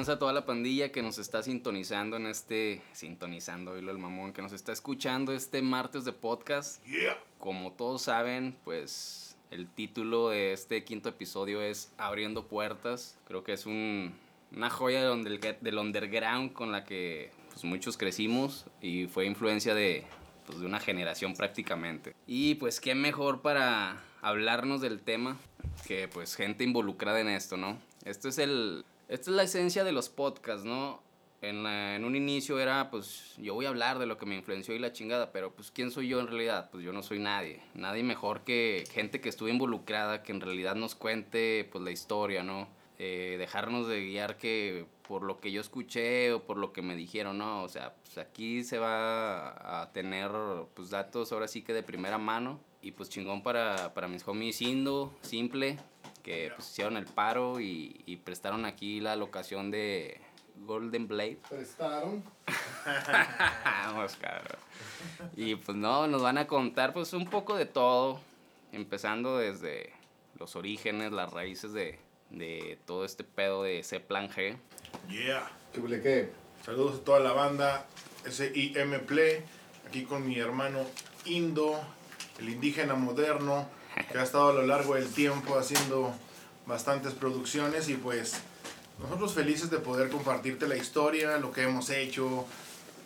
Tranza toda la pandilla que nos está sintonizando en este. Sintonizando, oílo el mamón, que nos está escuchando este martes de podcast. Como todos saben, pues el título de este quinto episodio es Abriendo Puertas. Creo que es un, una joya del, del underground con la que pues, muchos crecimos y fue influencia de, pues, de una generación prácticamente. Y pues qué mejor para hablarnos del tema que pues gente involucrada en esto, ¿no? Esto es el, esta es la esencia de los podcasts, ¿no? En, en, un inicio era, pues, yo voy a hablar de lo que me influenció y la chingada, pero pues, ¿quién soy yo en realidad? Pues yo no soy nadie. Nadie mejor que gente que estuvo involucrada, que en realidad nos cuente, pues, la historia, ¿no? Eh, dejarnos de guiar que por lo que yo escuché o por lo que me dijeron, ¿no? O sea, pues aquí se va a tener, pues, datos ahora sí que de primera mano. Y pues chingón para, para mis homies Indo, Simple, que pues, hicieron el paro y, y, prestaron aquí la locación de Golden Blade. Prestaron. Vamos, cabrón. Y pues no, nos van a contar pues un poco de todo, empezando desde los orígenes, las raíces de, de todo este pedo de C Plan G. Yeah. ¿Qué qué? Saludos a toda la banda SIM Play, aquí con mi hermano Indo, el indígena moderno que ha estado a lo largo del tiempo haciendo bastantes producciones y pues nosotros felices de poder compartirte la historia, lo que hemos hecho.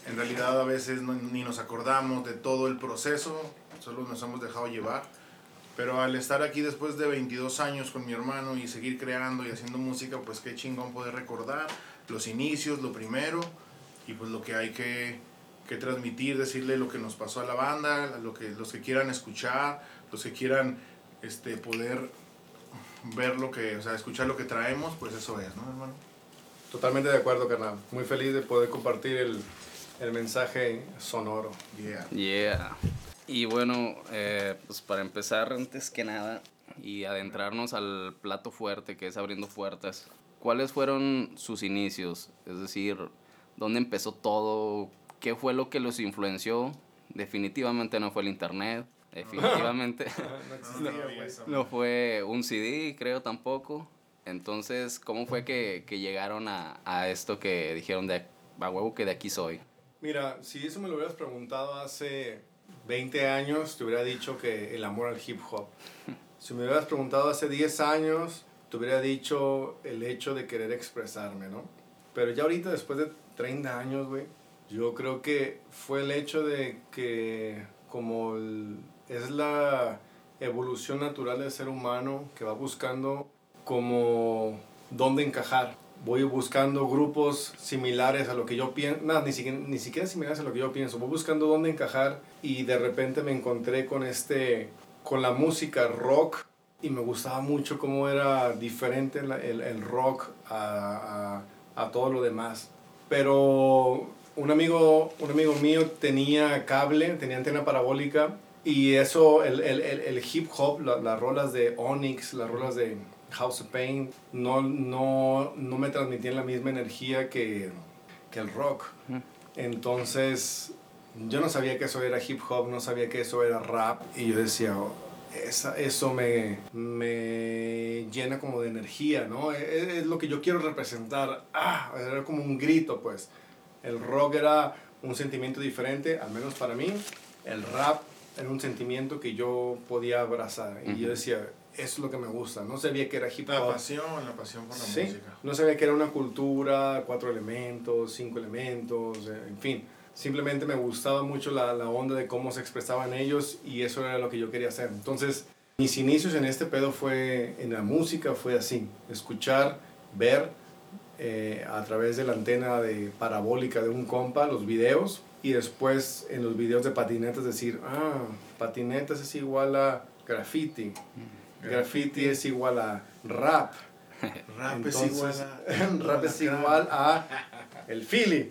En realidad a veces ni nos acordamos de todo el proceso, solo nos hemos dejado llevar. Pero al estar aquí después de 22 años con mi hermano y seguir creando y haciendo música, pues qué chingón poder recordar los inicios, lo primero, y pues lo que hay que, que transmitir, decirle lo que nos pasó a la banda, lo que, los que quieran escuchar, los que quieran este, poder ver lo que, o sea, escuchar lo que traemos, pues eso es, ¿no, hermano? Totalmente de acuerdo, carnal. Muy feliz de poder compartir el, el mensaje sonoro. Yeah. Yeah. Y bueno, eh, pues para empezar, antes que nada, y adentrarnos al plato fuerte que es abriendo puertas, ¿cuáles fueron sus inicios? Es decir, ¿dónde empezó todo? ¿Qué fue lo que los influenció? Definitivamente no fue el internet, definitivamente no, no, fue un CD, creo tampoco. Entonces, ¿cómo fue que, que llegaron a, a, esto que dijeron de a huevo que de aquí soy? Mira, si eso me lo hubieras preguntado hace 20 años, te hubiera dicho que el amor al hip hop. Si me hubieras preguntado hace 10 años, te hubiera dicho el hecho de querer expresarme, ¿no? Pero ya ahorita, después de 30 años, güey, yo creo que fue el hecho de que como el, es la evolución natural del ser humano que va buscando como dónde encajar. Voy buscando grupos similares a lo que yo pienso, no, ni siquiera, ni siquiera similares a lo que yo pienso, voy buscando dónde encajar y de repente me encontré con este, con la música rock y me gustaba mucho cómo era diferente el, el, el rock a, a, a todo lo demás. Pero un amigo, un amigo mío tenía cable, tenía antena parabólica y eso, el, el, el hip hop, la, las rolas de Onyx, las rolas de House of Pain, no, no, no me transmitían la misma energía que, que el rock. Entonces, yo no sabía que eso era hip hop, no sabía que eso era rap y yo decía, oh, esa, eso me, me llena como de energía, ¿no? Es, es, lo que yo quiero representar. Ah, era como un grito, pues. El rock era un sentimiento diferente, al menos para mí. El rap era un sentimiento que yo podía abrazar. Y uh -huh. yo decía, eso es lo que me gusta. No sabía que era hip hop. La pasión, la pasión por la sí, música. No sabía que era una cultura, cuatro elementos, cinco elementos, en fin. Simplemente me gustaba mucho la, la onda de cómo se expresaban ellos y eso era lo que yo quería hacer. Entonces, mis inicios en este pedo fue, en la música fue así. Escuchar, ver, eh, a través de la antena de parabólica de un compa los videos y después en los videos de patinetas decir, ah, patinetas es igual a graffiti, graffiti es igual a rap, rap Entonces, es igual a... rap es igual a el Philly.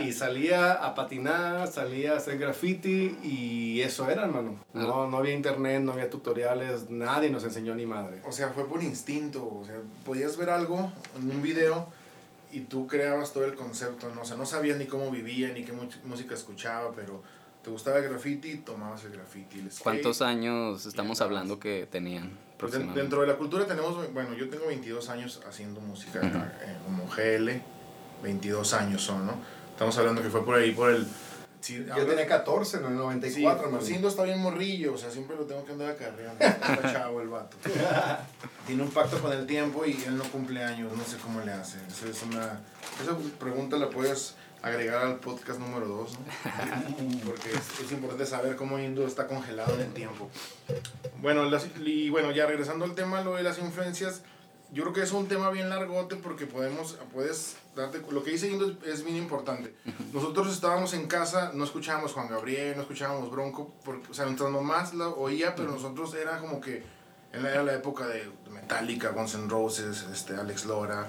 Y salía a patinar, salía a hacer graffiti y eso era, hermano. No, no había internet, no había tutoriales, nadie nos enseñó ni madre. O sea, fue por instinto. O sea, podías ver algo en un video y tú creabas todo el concepto, ¿no? O sea, no sabías ni cómo vivía, ni qué música escuchaba, pero te gustaba el graffiti, tomabas el graffiti. El ¿Cuántos años estamos hablando que tenían? Pues dentro de la cultura tenemos, bueno, yo tengo 22 años haciendo música eh, como GL, 22 años son, ¿no? Estamos hablando que fue por ahí, por el... yo tenía 14 en el 94, sí, Sindo está bien morrillo, o sea, siempre lo tengo que andar acarreando. Está chavo el vato. Tiene un pacto con el tiempo y él no cumple años, no sé cómo le hace. Esa es una... Esa pregunta la puedes agregar al podcast número 2, ¿no? porque es, importante saber cómo Indo está congelado en el tiempo. Bueno, y bueno, ya regresando al tema, lo de las influencias, yo creo que es un tema bien largote porque podemos, puedes lo que dice Indo es, bien importante. Nosotros estábamos en casa, no escuchábamos Juan Gabriel, no escuchábamos Bronco, porque, o sea, mientras más lo oía, pero nosotros era como que, era la época de Metallica, Guns N' Roses, este, Alex Lora,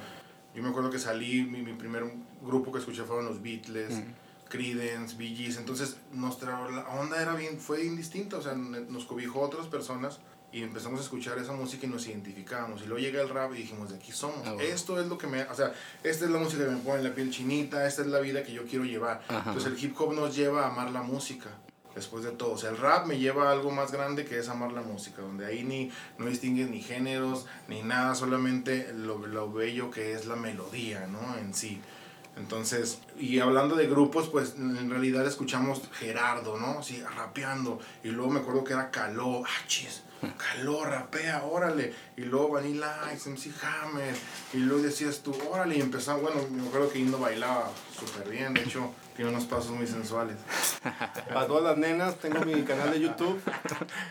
yo me acuerdo que salí, mi, mi primer grupo que escuché fueron los Beatles, Creedence, Bee Gees, entonces nuestra onda era bien, fue indistinta, o sea, nos cobijó otras personas y empezamos a escuchar esa música y nos identificábamos. Y luego llega el rap y dijimos, de aquí somos. Ah, Esto es lo que me... O sea, esta es la música que me pone la piel chinita, esta es la vida que yo quiero llevar. Entonces el hip hop nos lleva a amar la música después de todo. O sea, el rap me lleva a algo más grande que es amar la música, donde ahí ni, no distingues ni géneros, ni nada, solamente lo, lo bello que es la melodía, ¿no? En sí. Entonces, y hablando de grupos, pues en realidad escuchamos Gerardo, ¿no? Sí, rapeando. Y luego me acuerdo que era Caló, ah, chis, Caló, rapea, órale. Y luego Vanilla Ice, MC Hammer. Y luego decías tú, órale. Y empezaba, bueno, me acuerdo que Indo bailaba súper bien. De hecho, tiene unos pasos muy sensuales. Para todas las nenas, tengo mi canal de YouTube.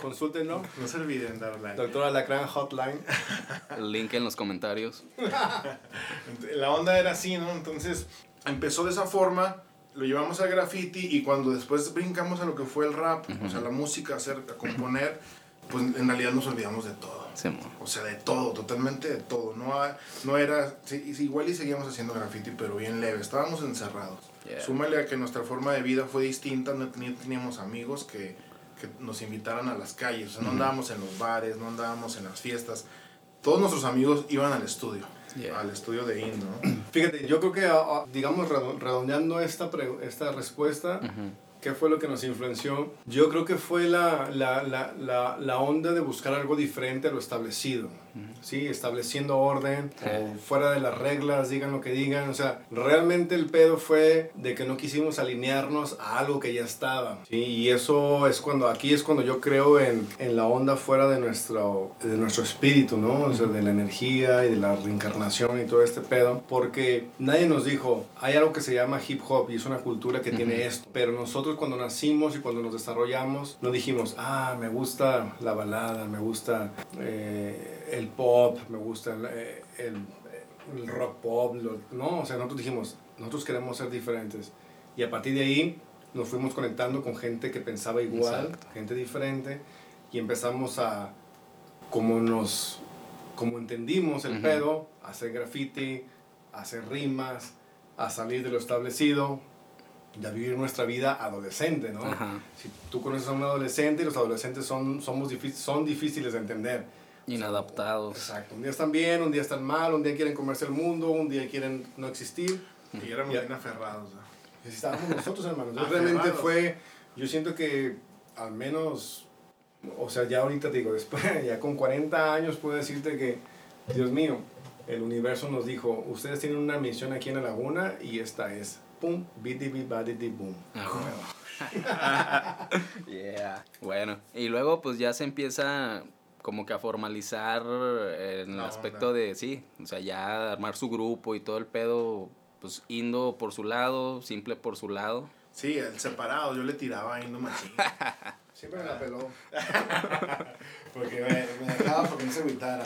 Consúltenlo. No se olviden dar like. Doctora Lacran Hotline. El link en los comentarios. La onda era así, ¿no? Entonces, empezó de esa forma lo llevamos al graffiti y cuando después brincamos a lo que fue el rap, o sea, la música, hacer, a componer, pues en realidad nos olvidamos de todo. o sea, de todo, totalmente de todo. No, no era, igual y seguíamos haciendo graffiti, pero bien leve. Estábamos encerrados. Súmale a que nuestra forma de vida fue distinta, no teníamos amigos que, que nos invitaran a las calles. O sea, no andábamos en los bares, no andábamos en las fiestas. Todos nuestros amigos iban al estudio. al estudio de Indo. Fíjate, yo creo que, ah, ah, digamos, redondeando esta, esta respuesta, ¿Qué fue lo que nos influenció? Yo creo que fue la, la, la, la onda de buscar algo diferente a lo establecido. ¿Sí? Estableciendo orden, o fuera de las reglas, digan lo que digan. O sea, realmente el pedo fue de que no quisimos alinearnos a algo que ya estaba. ¿sí? Y eso es cuando, aquí es cuando yo creo en, en la onda fuera de nuestro, de nuestro espíritu, ¿no? O sea, de la energía y de la reencarnación y todo este pedo. Porque nadie nos dijo, hay algo que se llama hip hop y es una cultura que tiene esto. Pero nosotros cuando nacimos y cuando nos desarrollamos, no dijimos, ah, me gusta la balada, me gusta... Eh, el pop, me gusta el, eh, el, rock pop, no, o sea, nosotros dijimos, nosotros queremos ser diferentes. Y a partir de ahí nos fuimos conectando con gente que pensaba igual, gente diferente, y empezamos a, como nos, como entendimos el pedo, a hacer graffiti, a hacer rimas, a salir de lo establecido, y a vivir nuestra vida adolescente, ¿no? Si tú conoces a un adolescente, los adolescentes son, somos son difíciles de entender Inadaptados. Exacto. Un día están bien, un día están mal, un día quieren comerse el mundo, un día quieren no existir. Y éramos bien aferrados. Y estábamos nosotros, hermanos. realmente fue, yo siento que al menos, o sea, ya ahorita digo, después, ya con 40 años puedo decirte que, Dios mío, el universo nos dijo, ustedes tienen una misión aquí en la laguna y esta es, pum, bidi badidi boom. Ah, yeah. Bueno, y luego pues ya se empieza como que a formalizar en el aspecto de, sí, o sea, ya armar su grupo y todo el pedo, pues Indo por su lado, Simple por su lado. Sí, el separado, yo le tiraba a Indo Machín. Siempre me la peló. porque me, dejaba porque no se agüitara.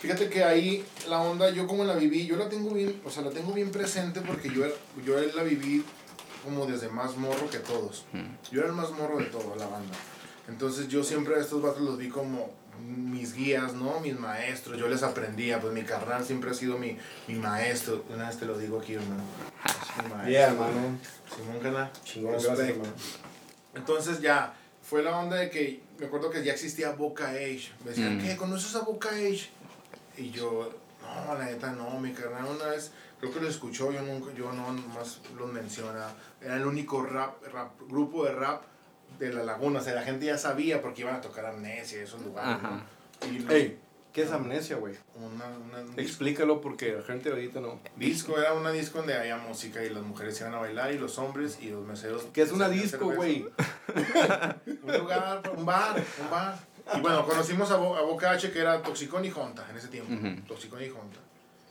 Fíjate que ahí la onda, yo como la viví, yo la tengo bien, o sea, la tengo bien presente porque yo, yo la viví como desde más morro que todos. Yo era el más morro de todo, la banda. Entonces yo siempre a estos vatos los vi como mis guías, ¿no? Mis maestros, yo les aprendía, pues mi carnal siempre ha sido mi, mi maestro. Una vez te lo digo aquí, hermano. Yeah, hermano. Simón Cana. Chingón, Entonces ya, fue la onda de que, me acuerdo que ya existía Boca Age. Me decían, mm. ¿qué? ¿Conoces a Boca Age? Y yo, no, la neta no, mi carnal una vez, creo que lo escuchó, yo nunca, yo no más lo menciona. Era el único rap, rap, grupo de rap de la laguna, o sea, la gente ya sabía porque iban a tocar Amnesia y esos lugares. Y ¿Qué es amnesia, güey? Una, una, un Explícalo porque la gente ahorita no. disco era una disco donde había música y las mujeres iban a bailar y los hombres y los meseros. ¿Qué es una disco, güey? Un lugar, un bar, un bar. Y bueno, conocimos a, Bo- a Boca H que era Toxicón y Jonta en ese tiempo. Ujú. Toxicón y Jonta.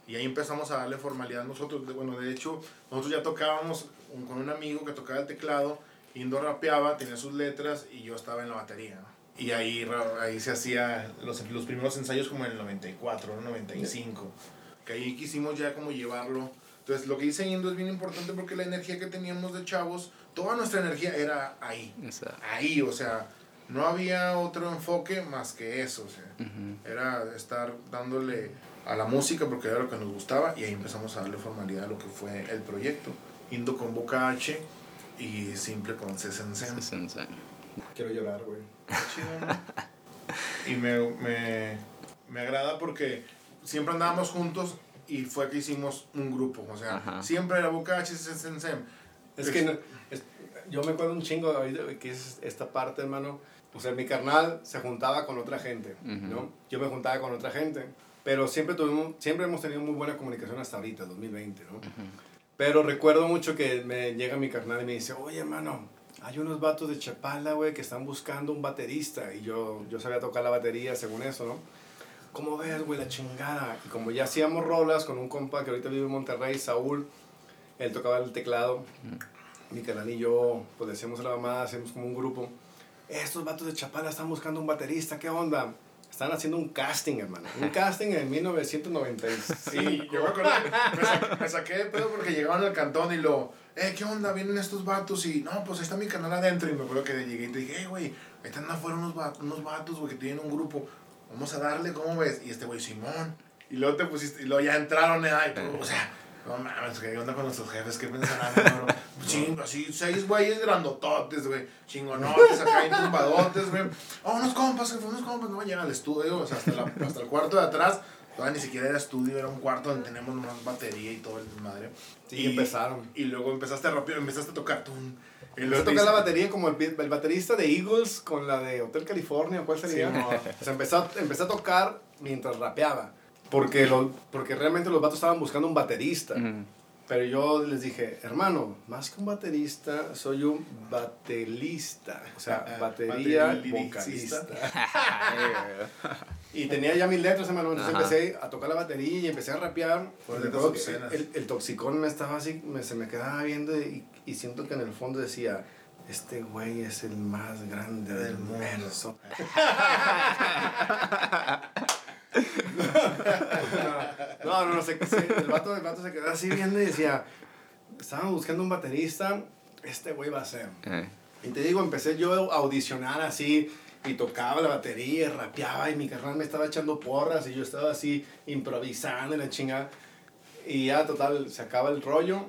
Y ahí empezamos a darle formalidad nosotros. Bueno, de hecho, nosotros ya tocábamos un- con un amigo que tocaba el teclado. Indo rapeaba, tenía sus letras y yo estaba en la batería. Y ahí, ahí se hacía los, los primeros ensayos como en el 94, ¿no? 95. Que ahí quisimos ya como llevarlo. Entonces, lo que dice Indo es bien importante porque la energía que teníamos de chavos, toda nuestra energía era ahí ahí, o sea, no había otro enfoque más que eso, o sea, era estar dándole a la música porque era lo que nos gustaba y ahí empezamos a darle formalidad a lo que fue el proyecto. Indo con Boca H y Simple con Sesensen. Ese ensayo. Quiero llorar, güey. Y me, me, me agrada porque siempre andábamos juntos y fue que hicimos un grupo, o sea, Ajá. siempre era Boca H y Sesensen. Es que no- es- yo me acuerdo un chingo ahorita güey, que es esta parte, hermano. O sea, mi carnal se juntaba con otra gente, Ujú. ¿no? Yo me juntaba con otra gente. Pero siempre, tuvimos, siempre hemos tenido muy buena comunicación hasta ahorita, 2020, ¿no? Pero recuerdo mucho que me llega mi carnal y me dice, oye, hermano, hay unos vatos de Chapala, güey, que están buscando un baterista. Y yo, yo sabía tocar la batería según eso, ¿no? ¿Cómo ves, güey, la chingada? Y como ya hacíamos rolas con un compa que ahorita vive en Monterrey, Saúl, él tocaba el teclado. Mi canal y yo, pues decíamos a la mamá, hacemos como un grupo. Estos vatos de Chapala están buscando un baterista, ¿qué onda? Están haciendo un casting, hermano. Un casting en 1996. Sí, yo me acuerdo me, sa- me saqué de pedo porque llegaban al cantón y lo, eh, ¿qué onda? Vienen estos vatos y, no, pues ahí está mi canal adentro. Y me acuerdo que llegué y te dije, eh, güey, ahí están afuera unos, va- unos vatos, güey, que tienen un grupo. Vamos a darle, ¿cómo ves? Y este güey, Simón. Y luego te pusiste, y luego ya entraron, eh, ay, tú, o sea, no mames, ¿qué onda con nuestros jefes? ¿Qué pensarán, cabrón? Chingo, así, seis güeyes grandototes, güey, chingonotes, acá tumbadotes, güey. Oh, unos compas, güey, unos compas, no llegan al estudio, o sea, hasta, la- hasta el cuarto de atrás. Todavía ni siquiera era estudio, era un cuarto donde tenemos más batería y todo el madre. Sí, empezaron. Y luego empezaste a rápido, empezaste a tocar tú. Y luego tocar la batería como el, el baterista de Eagles con la de Hotel California, ¿cuál sería? Sí, no. O sea, empecé a, empecé a tocar mientras rapeaba. Porque, lo, porque realmente los vatos estaban buscando un baterista. Ujú. Pero yo les dije, hermano, más que un baterista, soy un batelista. O sea, batería, vocalista. Y tenía ya mis letras, hermano. Entonces Ajá. empecé a tocar la batería y empecé a rapear. Pues obscenas. el, el toxicón me estaba así, me- se me quedaba viendo y, y siento que en el fondo decía, este güey es el más grande del Del mundo". no, no, no, se, se- el, vato, el vato se quedó así viendo y decía, estaban buscando un baterista, este güey va a ser. Eh, Y te digo, empecé yo a audicionar así y tocaba la batería, y rapeaba y mi carnal me estaba echando porras y yo estaba así improvisando y la chingada. Y ya, total, se acaba el rollo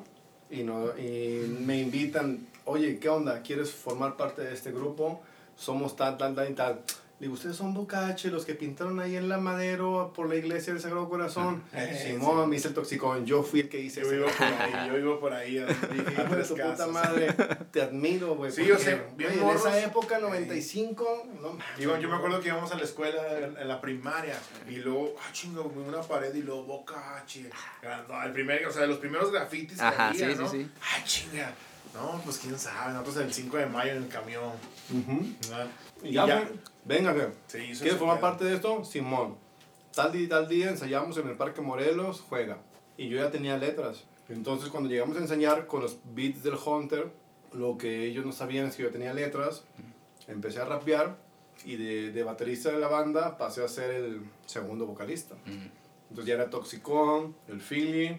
y, no, y me invitan, oye, ¿qué onda? ¿Quieres formar parte de este grupo? Somos tal, tal, tal y tal. Digo, ustedes son Bocache, los que pintaron ahí en la Madero por la iglesia del Sagrado Corazón. Eh, Simón, sí. me hice el toxicón, yo fui el que hice Yo iba por ahí, yo iba por ahí. Dije, de tu puta madre, te admiro, güey. Sí, yo sé, bien En esa época, 95, no mames. Digo, yo me acuerdo que íbamos a la escuela en, en la primaria y luego, ah, chingo, una pared y luego boca H. No, el primer, o sea, los primeros grafitis que Ajá, había, sí, sí, ¿no? sí. Ah, chinga. No, pues quién sabe. Nosotros el 5 de mayo en el camión. Ujú. ¿no? Y ya, güey, venga, hizo ¿Quieres formar parte de esto? Simón. Tal día y tal día ensayamos en el Parque Morelos, juega. Y yo ya tenía letras. Entonces, cuando llegamos a enseñar con los beats del Hunter, lo que ellos no sabían es que yo tenía letras. Empecé a rapear y de, de baterista de la banda pasé a ser el segundo vocalista. Entonces ya era Toxicón, el Philly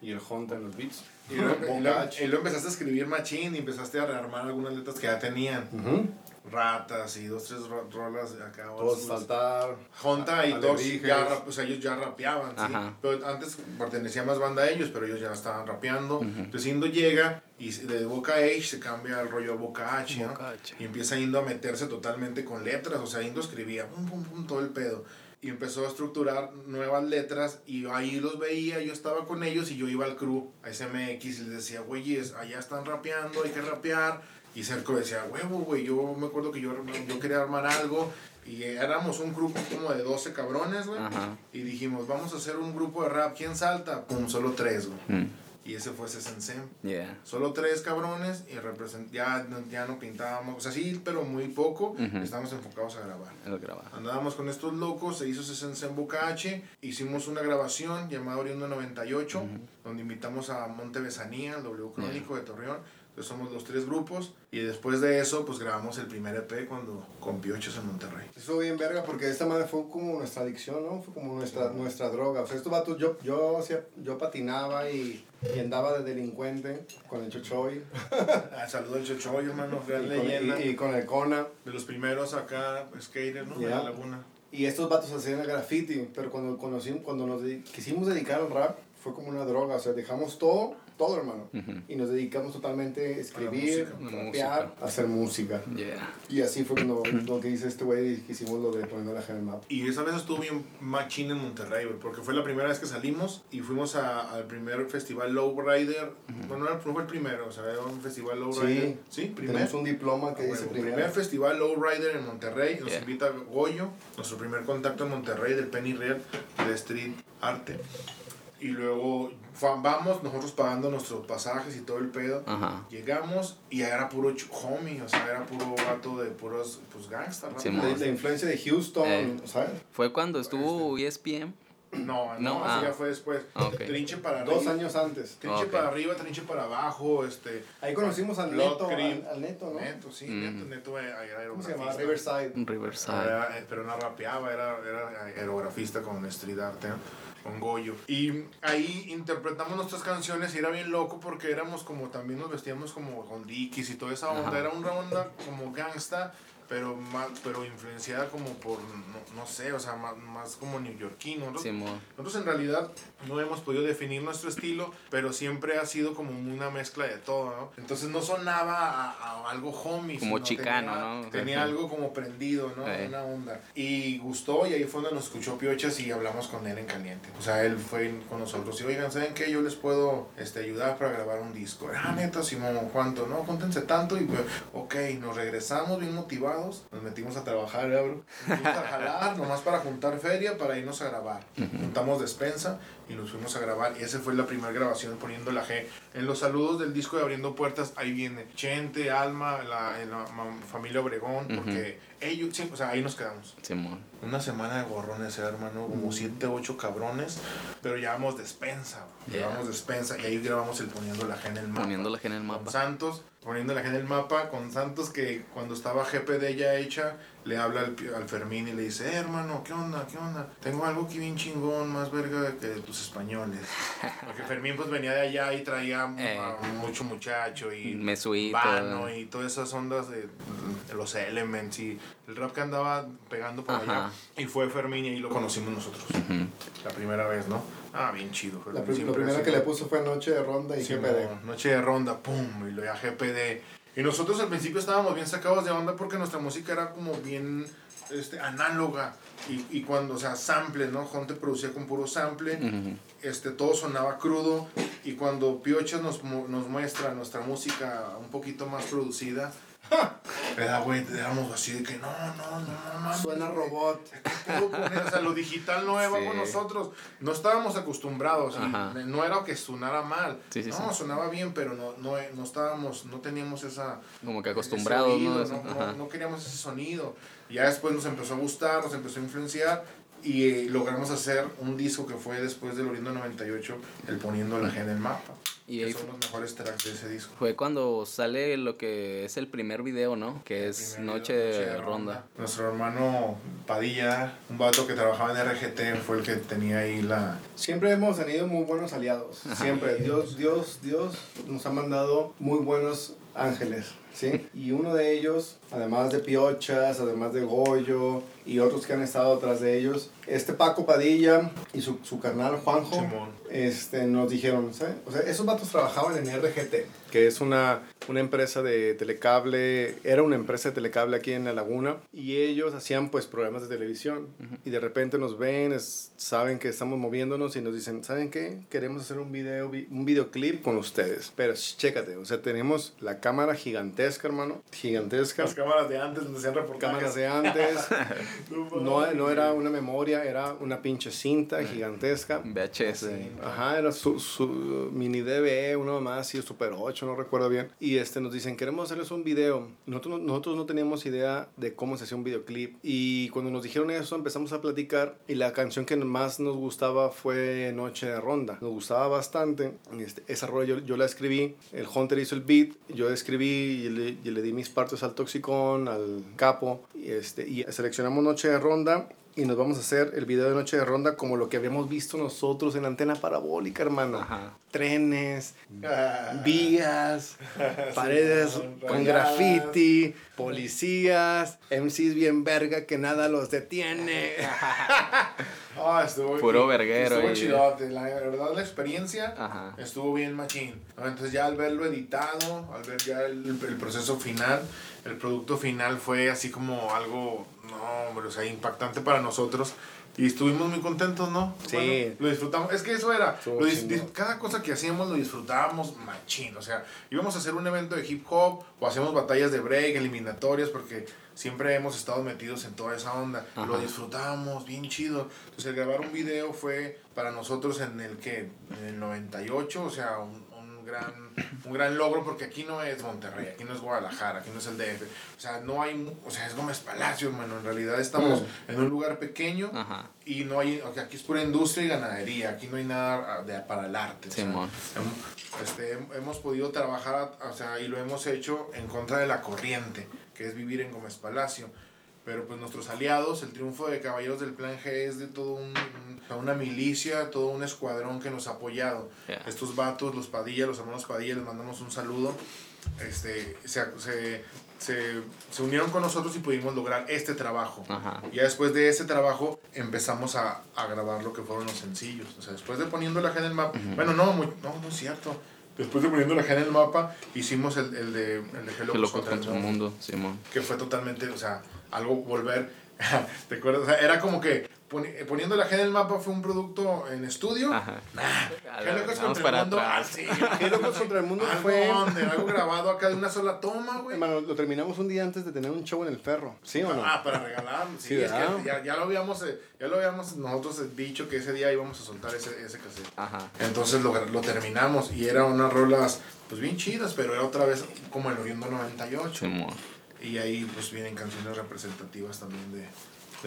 y el Hunter en los beats. Y luego, y luego- empezaste a escribir machín y empezaste a rearmar algunas letras que ya tenían. Ujú. Ratas y dos, tres ro- rolas acá. Todos saltar. Honta y Tox ya, rap- o sea, ellos ya rapeaban, ¿sí? Pero antes pertenecía más banda a ellos, pero ellos ya estaban rapeando. Entonces Indo llega y de Boca H se cambia el rollo a Boca H, ¿no? Boca H. Y empieza Indo a meterse totalmente con letras, o sea, Indo escribía, pum, pum, pum, todo el pedo. Y empezó a estructurar nuevas letras y ahí los veía, yo estaba con ellos y yo iba al crew, a SMX y les decía, güeyes, allá están rapeando, hay que rapear. Y Cerco decía, huevo, güey, yo me acuerdo que yo, yo quería armar algo Y éramos un grupo como de 12 cabrones, güey. Y dijimos, vamos a hacer un grupo de rap. ¿Quién salta? Pum, solo tres, güey. Mm. Y ese fue Sensem. Yeah. Solo tres cabrones y represent ya, ya no pintábamos, o sea, sí, pero muy poco. Estábamos enfocados a grabar. grabar. Andábamos con estos locos, se hizo Sensem Bocache. Hicimos una grabación llamada Oriundo 98, donde invitamos a Monte Besanía, el W Crónico de Torreón entonces somos los tres grupos y después de eso pues grabamos el primer EP cuando con Piochos en Monterrey. Eso bien verga porque esta madre fue como nuestra adicción, ¿no? Fue como nuestra, nuestra droga. O sea, estos vatos, yo, yo, yo patinaba y, y andaba de delincuente con el Chochoy. ah, saludo al Chochoy, hermano, y leyenda. Con, y, con el Kona. De los primeros acá, skater, ¿no? De la laguna. Y estos vatos hacían el graffiti, pero cuando, conocimos, cuando nos quisimos dedicar al rap, fue como una droga. O sea, dejamos todo todo, hermano. Y nos dedicamos totalmente a escribir, a rapear, a hacer música. Y así fue cuando lo que hice este güey que hicimos lo de poniendo la en map. Y esa vez estuvo bien machín en Monterrey, porque fue la primera vez que salimos y fuimos al primer festival Lowrider. Bueno, no fue el primero, o sea, era un festival Lowrider. Sí, sí Tenemos un diploma que ah, dice primero. Primer festival Lowrider en Monterrey. Nos invita Goyo, nuestro primer contacto en Monterrey del Penny Real de Street Arte. Y luego vamos nosotros pagando nuestros pasajes y todo el pedo. Llegamos y era puro homie, o sea, era puro gato de puros pues gangsters. Sí, la, influencia de Houston, eh, ¿sabes? ¿Fue cuando estuvo ESPN? No, no, así ah. ya fue después. Trinche para arriba. Dos años antes. Trinche para arriba, trinche para abajo, este... Ahí conocimos al Neto, al, Neto, ¿no? Neto, sí, Neto, Neto era ¿Cómo se llama? Riverside. Riverside. Eh, pero no rapeaba, era, era aerografista con street art, con Goyo. Y ahí interpretamos nuestras canciones y era bien loco porque éramos como, también nos vestíamos como con dikis y toda esa onda. Era una onda como gangsta pero más, pero influenciada como por, no, no sé, o sea, más, más como neoyorquino. Nosotros, nosotros en realidad no hemos podido definir nuestro estilo, pero siempre ha sido como una mezcla de todo, ¿no? Entonces no sonaba a, algo homie. Como chicano, ¿no? Tenía algo como prendido, ¿no? Una onda. Y gustó y ahí fue donde nos escuchó Piochas y hablamos con él en caliente. O sea, él fue con nosotros y, oigan, ¿saben qué? Yo les puedo este, ayudar para grabar un disco. Ah, neta, Simón, ¿cuánto? No, júntense tanto y, pues, ok, nos regresamos bien motivados nos metimos a trabajar, ¿eh, bro? Nos fuimos a jalar, nomás para juntar feria, para irnos a grabar. Juntamos despensa y nos fuimos a grabar. Y esa fue la primera grabación poniendo la G. En los saludos del disco de Abriendo Puertas, ahí viene Chente, Alma, la, la familia Obregón, porque ellos, sí, o sea, ahí nos quedamos. Una semana de gorrones, ¿eh, hermano, como 7, 8 cabrones, pero llevamos despensa, llevamos despensa y ahí grabamos el Poniendo la G en el mapa. Poniendo la en el mapa. Con Santos, poniendo la en el mapa, con Santos que cuando estaba GPD ya hecha, le habla al, al, Fermín y le dice, eh, hermano, ¿qué onda? ¿Qué onda? Tengo algo aquí bien chingón, más verga que tus españoles. Porque Fermín pues venía de allá y traía eh. mucho muchacho y Mesuito, vano y todas esas ondas de, los elements y el rap que andaba pegando por allá. Y fue Fermín y ahí lo conocimos nosotros. La primera vez, ¿no? Ah, bien chido. Fue la, primera que le puso fue Noche de Ronda y GPD. noche de Ronda, pum, y lo ya GPD y nosotros al principio estábamos bien sacados de onda porque nuestra música era como bien este, análoga. Y, y cuando, o sea, sample, ¿no? Jonte producía con puro sample. este, todo sonaba crudo. Y cuando Piocha nos, nos muestra nuestra música un poquito más producida, era, güey, éramos así de que no, no, no, no. Suena robot. O sea, lo digital no iba con nosotros. No estábamos acostumbrados. no era que sonara mal. no, sonaba bien, pero no, no, no estábamos, no teníamos esa. Como que acostumbrados, ¿no? No, no queríamos ese sonido. Ya después nos empezó a gustar, nos empezó a influenciar y eh, logramos hacer un disco que fue después del Orindo 98, el Poniendo la G en el mapa. Y que son los mejores tracks de ese disco. Fue cuando sale lo que es el primer video, ¿no? Que es Noche, de, ronda. Nuestro hermano Padilla, un vato que trabajaba en RGT, fue el que tenía ahí la... Siempre hemos tenido muy buenos aliados. Siempre. Dios, Dios, Dios nos ha mandado muy buenos ángeles. ¿Sí? Y uno de ellos, además de Piochas, además de Goyo y otros que han estado atrás de ellos, este Paco Padilla y su, su carnal Juanjo, este, nos dijeron, ¿sabes? O sea, esos vatos trabajaban en RGT, que es una, una empresa de telecable, era una empresa de telecable aquí en La Laguna, y ellos hacían pues programas de televisión, y de repente nos ven, es- saben que estamos moviéndonos y nos dicen, ¿saben qué? Queremos hacer un video, vi- un videoclip con ustedes, pero chécate, o sea, tenemos la cámara gigantesca, hermano, gigantesca. Las cámaras de antes donde hacían reportajes. cámaras de antes, no, no era una memoria, era una pinche cinta gigantesca. VHS. Ajá, era su, su mini DVE, uno más, así, Super 8, no recuerdo bien. Y este, nos dicen, queremos hacerles un video. Nosotros, no- nosotros no teníamos idea de cómo se hacía un videoclip. Y cuando nos dijeron eso, empezamos a platicar. Y la canción que más nos gustaba fue Noche de Ronda. Nos gustaba bastante. Este, esa rola yo, yo la escribí. El Hunter hizo el beat. Yo escribí y le, y le di mis partes al Toxicón, al Capo. Y, este, y seleccionamos Noche de Ronda y nos vamos a hacer el video de Noche de Ronda como lo que habíamos visto nosotros en la antena parabólica, hermano. Ajá. Trenes, Ah, vías, paredes con graffiti, policías, MCs bien verga que nada los detiene. Ah, estuvo Puro verguero Estuvo ahí. chidote. La verdad, la experiencia Ajá. estuvo bien machín. ¿no? Entonces, ya al verlo editado, al ver ya el, el proceso final, el producto final fue así como algo, no, hombre, o sea, impactante para nosotros. Y estuvimos muy contentos, ¿no? Sí. Bueno, lo disfrutamos. Es que eso era. Lo cada cosa que hacíamos lo disfrutábamos machín. O sea, íbamos a hacer un evento de hip hop o hacíamos batallas de break, eliminatorias, porque siempre hemos estado metidos en toda esa onda. Lo disfrutábamos bien chido. Entonces, el grabar un video fue para nosotros en el que, en el 98, o sea, un, un gran, un gran logro, porque aquí no es Monterrey, aquí no es Guadalajara, aquí no es el DF. O sea, no hay, o sea, es Gómez Palacio, hermano. En realidad estamos en un lugar pequeño Ajá. y no hay, o sea, aquí es pura industria y ganadería, aquí no hay nada ah, de, para el arte. o sea, este, hem- hemos podido trabajar, o sea, y lo hemos hecho en contra de la corriente, que es vivir en Gómez Palacio. Pero pues nuestros aliados, el triunfo de Caballeros del Plan G es de todo un, un- una milicia, todo un escuadrón que nos ha apoyado. Yeah. Estos vatos, los Padilla, los hermanos Padilla, les mandamos un saludo. Este, se, se, se, se unieron con nosotros y pudimos lograr este trabajo. Ajá. Ya después de ese trabajo empezamos a, a grabar lo que fueron los sencillos. O sea, después de poniendo la G en el mapa. Bueno, no, muy- no, no es cierto. Después de poniendo la G en el mapa, hicimos el, el de, el de Hello loco contra contra el mundo. mundo, Simón. Que fue totalmente, o sea, algo volver. ¿Te acuerdas? O sea, era como que poni- poniendo la G en el mapa fue un producto en estudio. Ajá. Qué locos contra el mundo. Ah, sí. Qué locos contra el mundo fue. donde, algo grabado acá de una sola toma, güey. Hermano, lo terminamos un día antes de tener un show en el ferro. ¿Sí o no? Ah, para regalar. Sí, Sí, es que ya, ya lo habíamos, eh, ya lo habíamos nosotros eh, dicho que ese día íbamos a soltar ese, ese cassette. Ajá. Entonces lo, lo terminamos y eran unas rolas pues bien chidas, pero era otra vez como el Oriundo 98. Simón. Y ahí pues vienen canciones representativas también de,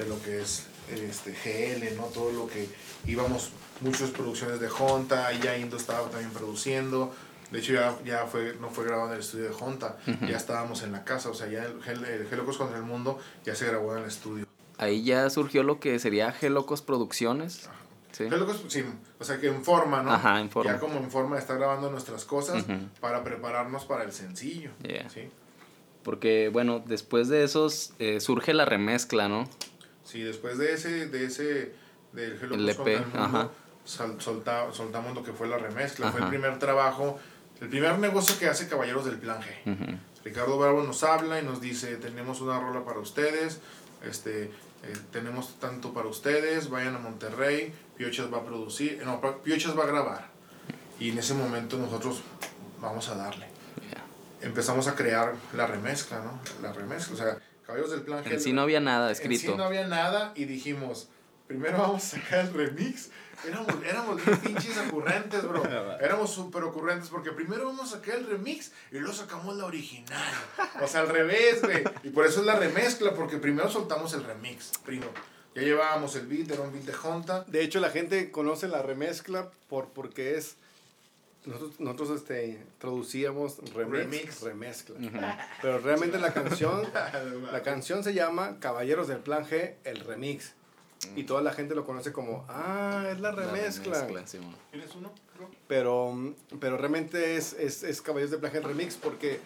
de lo que es este GL, ¿no? Todo lo que íbamos, muchas producciones de Honta, ya Indo estaba también produciendo. De hecho ya, ya fue, no fue grabado en el estudio de Honta, ya estábamos en la casa, o sea, ya el, Gel- el Gelocos contra el Mundo ya se grabó en el estudio. Ahí ya surgió lo que sería Gelocos Producciones. Sí. Gelocos, sí, o sea que en forma, ¿no? Ajá, en forma. Ya como en forma de estar grabando nuestras cosas para prepararnos para el sencillo. Yeah. ¿sí? Porque, bueno, después de esos eh, surge la remezcla, ¿no? Sí, después de ese, de ese, del Hello El EP, mundo, ajá. sal- solta- soltamos lo que fue la remezcla. Fue el primer trabajo, el primer negocio que hace Caballeros del Plan G. Ricardo Bravo nos habla y nos dice, tenemos una rola para ustedes, este, eh, tenemos tanto para ustedes, vayan a Monterrey, Piochas va a producir, no, Pa- Piochas va a grabar. Y en ese momento nosotros vamos a darle. Empezamos a crear la remezcla, ¿no? La remezcla, o sea, Caballeros del Plan. En sí no había nada En sí escrito. no había nada y dijimos, primero vamos a sacar el remix. Éramos, éramos bien pinches ocurrentes, bro. Éramos súper ocurrentes porque primero vamos a sacar el remix y luego sacamos la original. O sea, al revés, güey. Y por eso es la remezcla, porque primero soltamos el remix, primo. Ya llevábamos el beat, era un beat de Honta. De hecho, la gente conoce la remezcla por, porque es. Nosotros, nosotros este, traducíamos remix, Remix. remezcla. Pero realmente la canción, la canción se llama Caballeros del Plan G, el remix. Y toda la gente lo conoce como, ah, es la La remezcla. Simón. ¿Tienes uno, bro? Pero, pero realmente es, es, es Caballeros del Plan G, el remix, porque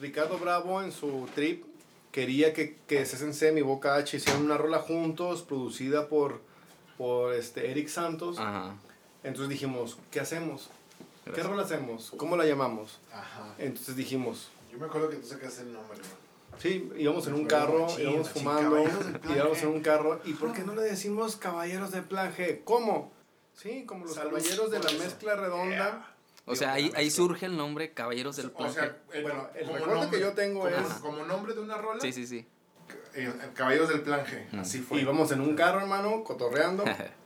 Ricardo Bravo en su trip quería que, que CSNC, Mi Boca H, hicieran una rola juntos, producida por, por este, Eric Santos. Ajá. Entonces dijimos, ¿qué hacemos? ¿Qué rol hacemos? ¿Cómo la llamamos? Ajá. Entonces dijimos, Yo me acuerdo que tú sacaste el nombre, güey. sí, íbamos en un carro, íbamos fumando, íbamos en un carro. ¿Y por qué no le decimos caballeros del plan G? ¿Cómo? Sí, como los Salud caballeros de la eso. mezcla redonda. O sea, ahí, ahí surge el nombre Caballeros del Plan O sea, el, Bueno, el recuerdo nombre- que yo tengo como, es- Como nombre de una rola, Sí, sí, sí. eh, Caballeros del Plan G. Mm. Así fue. Íbamos en un carro, hermano, cotorreando.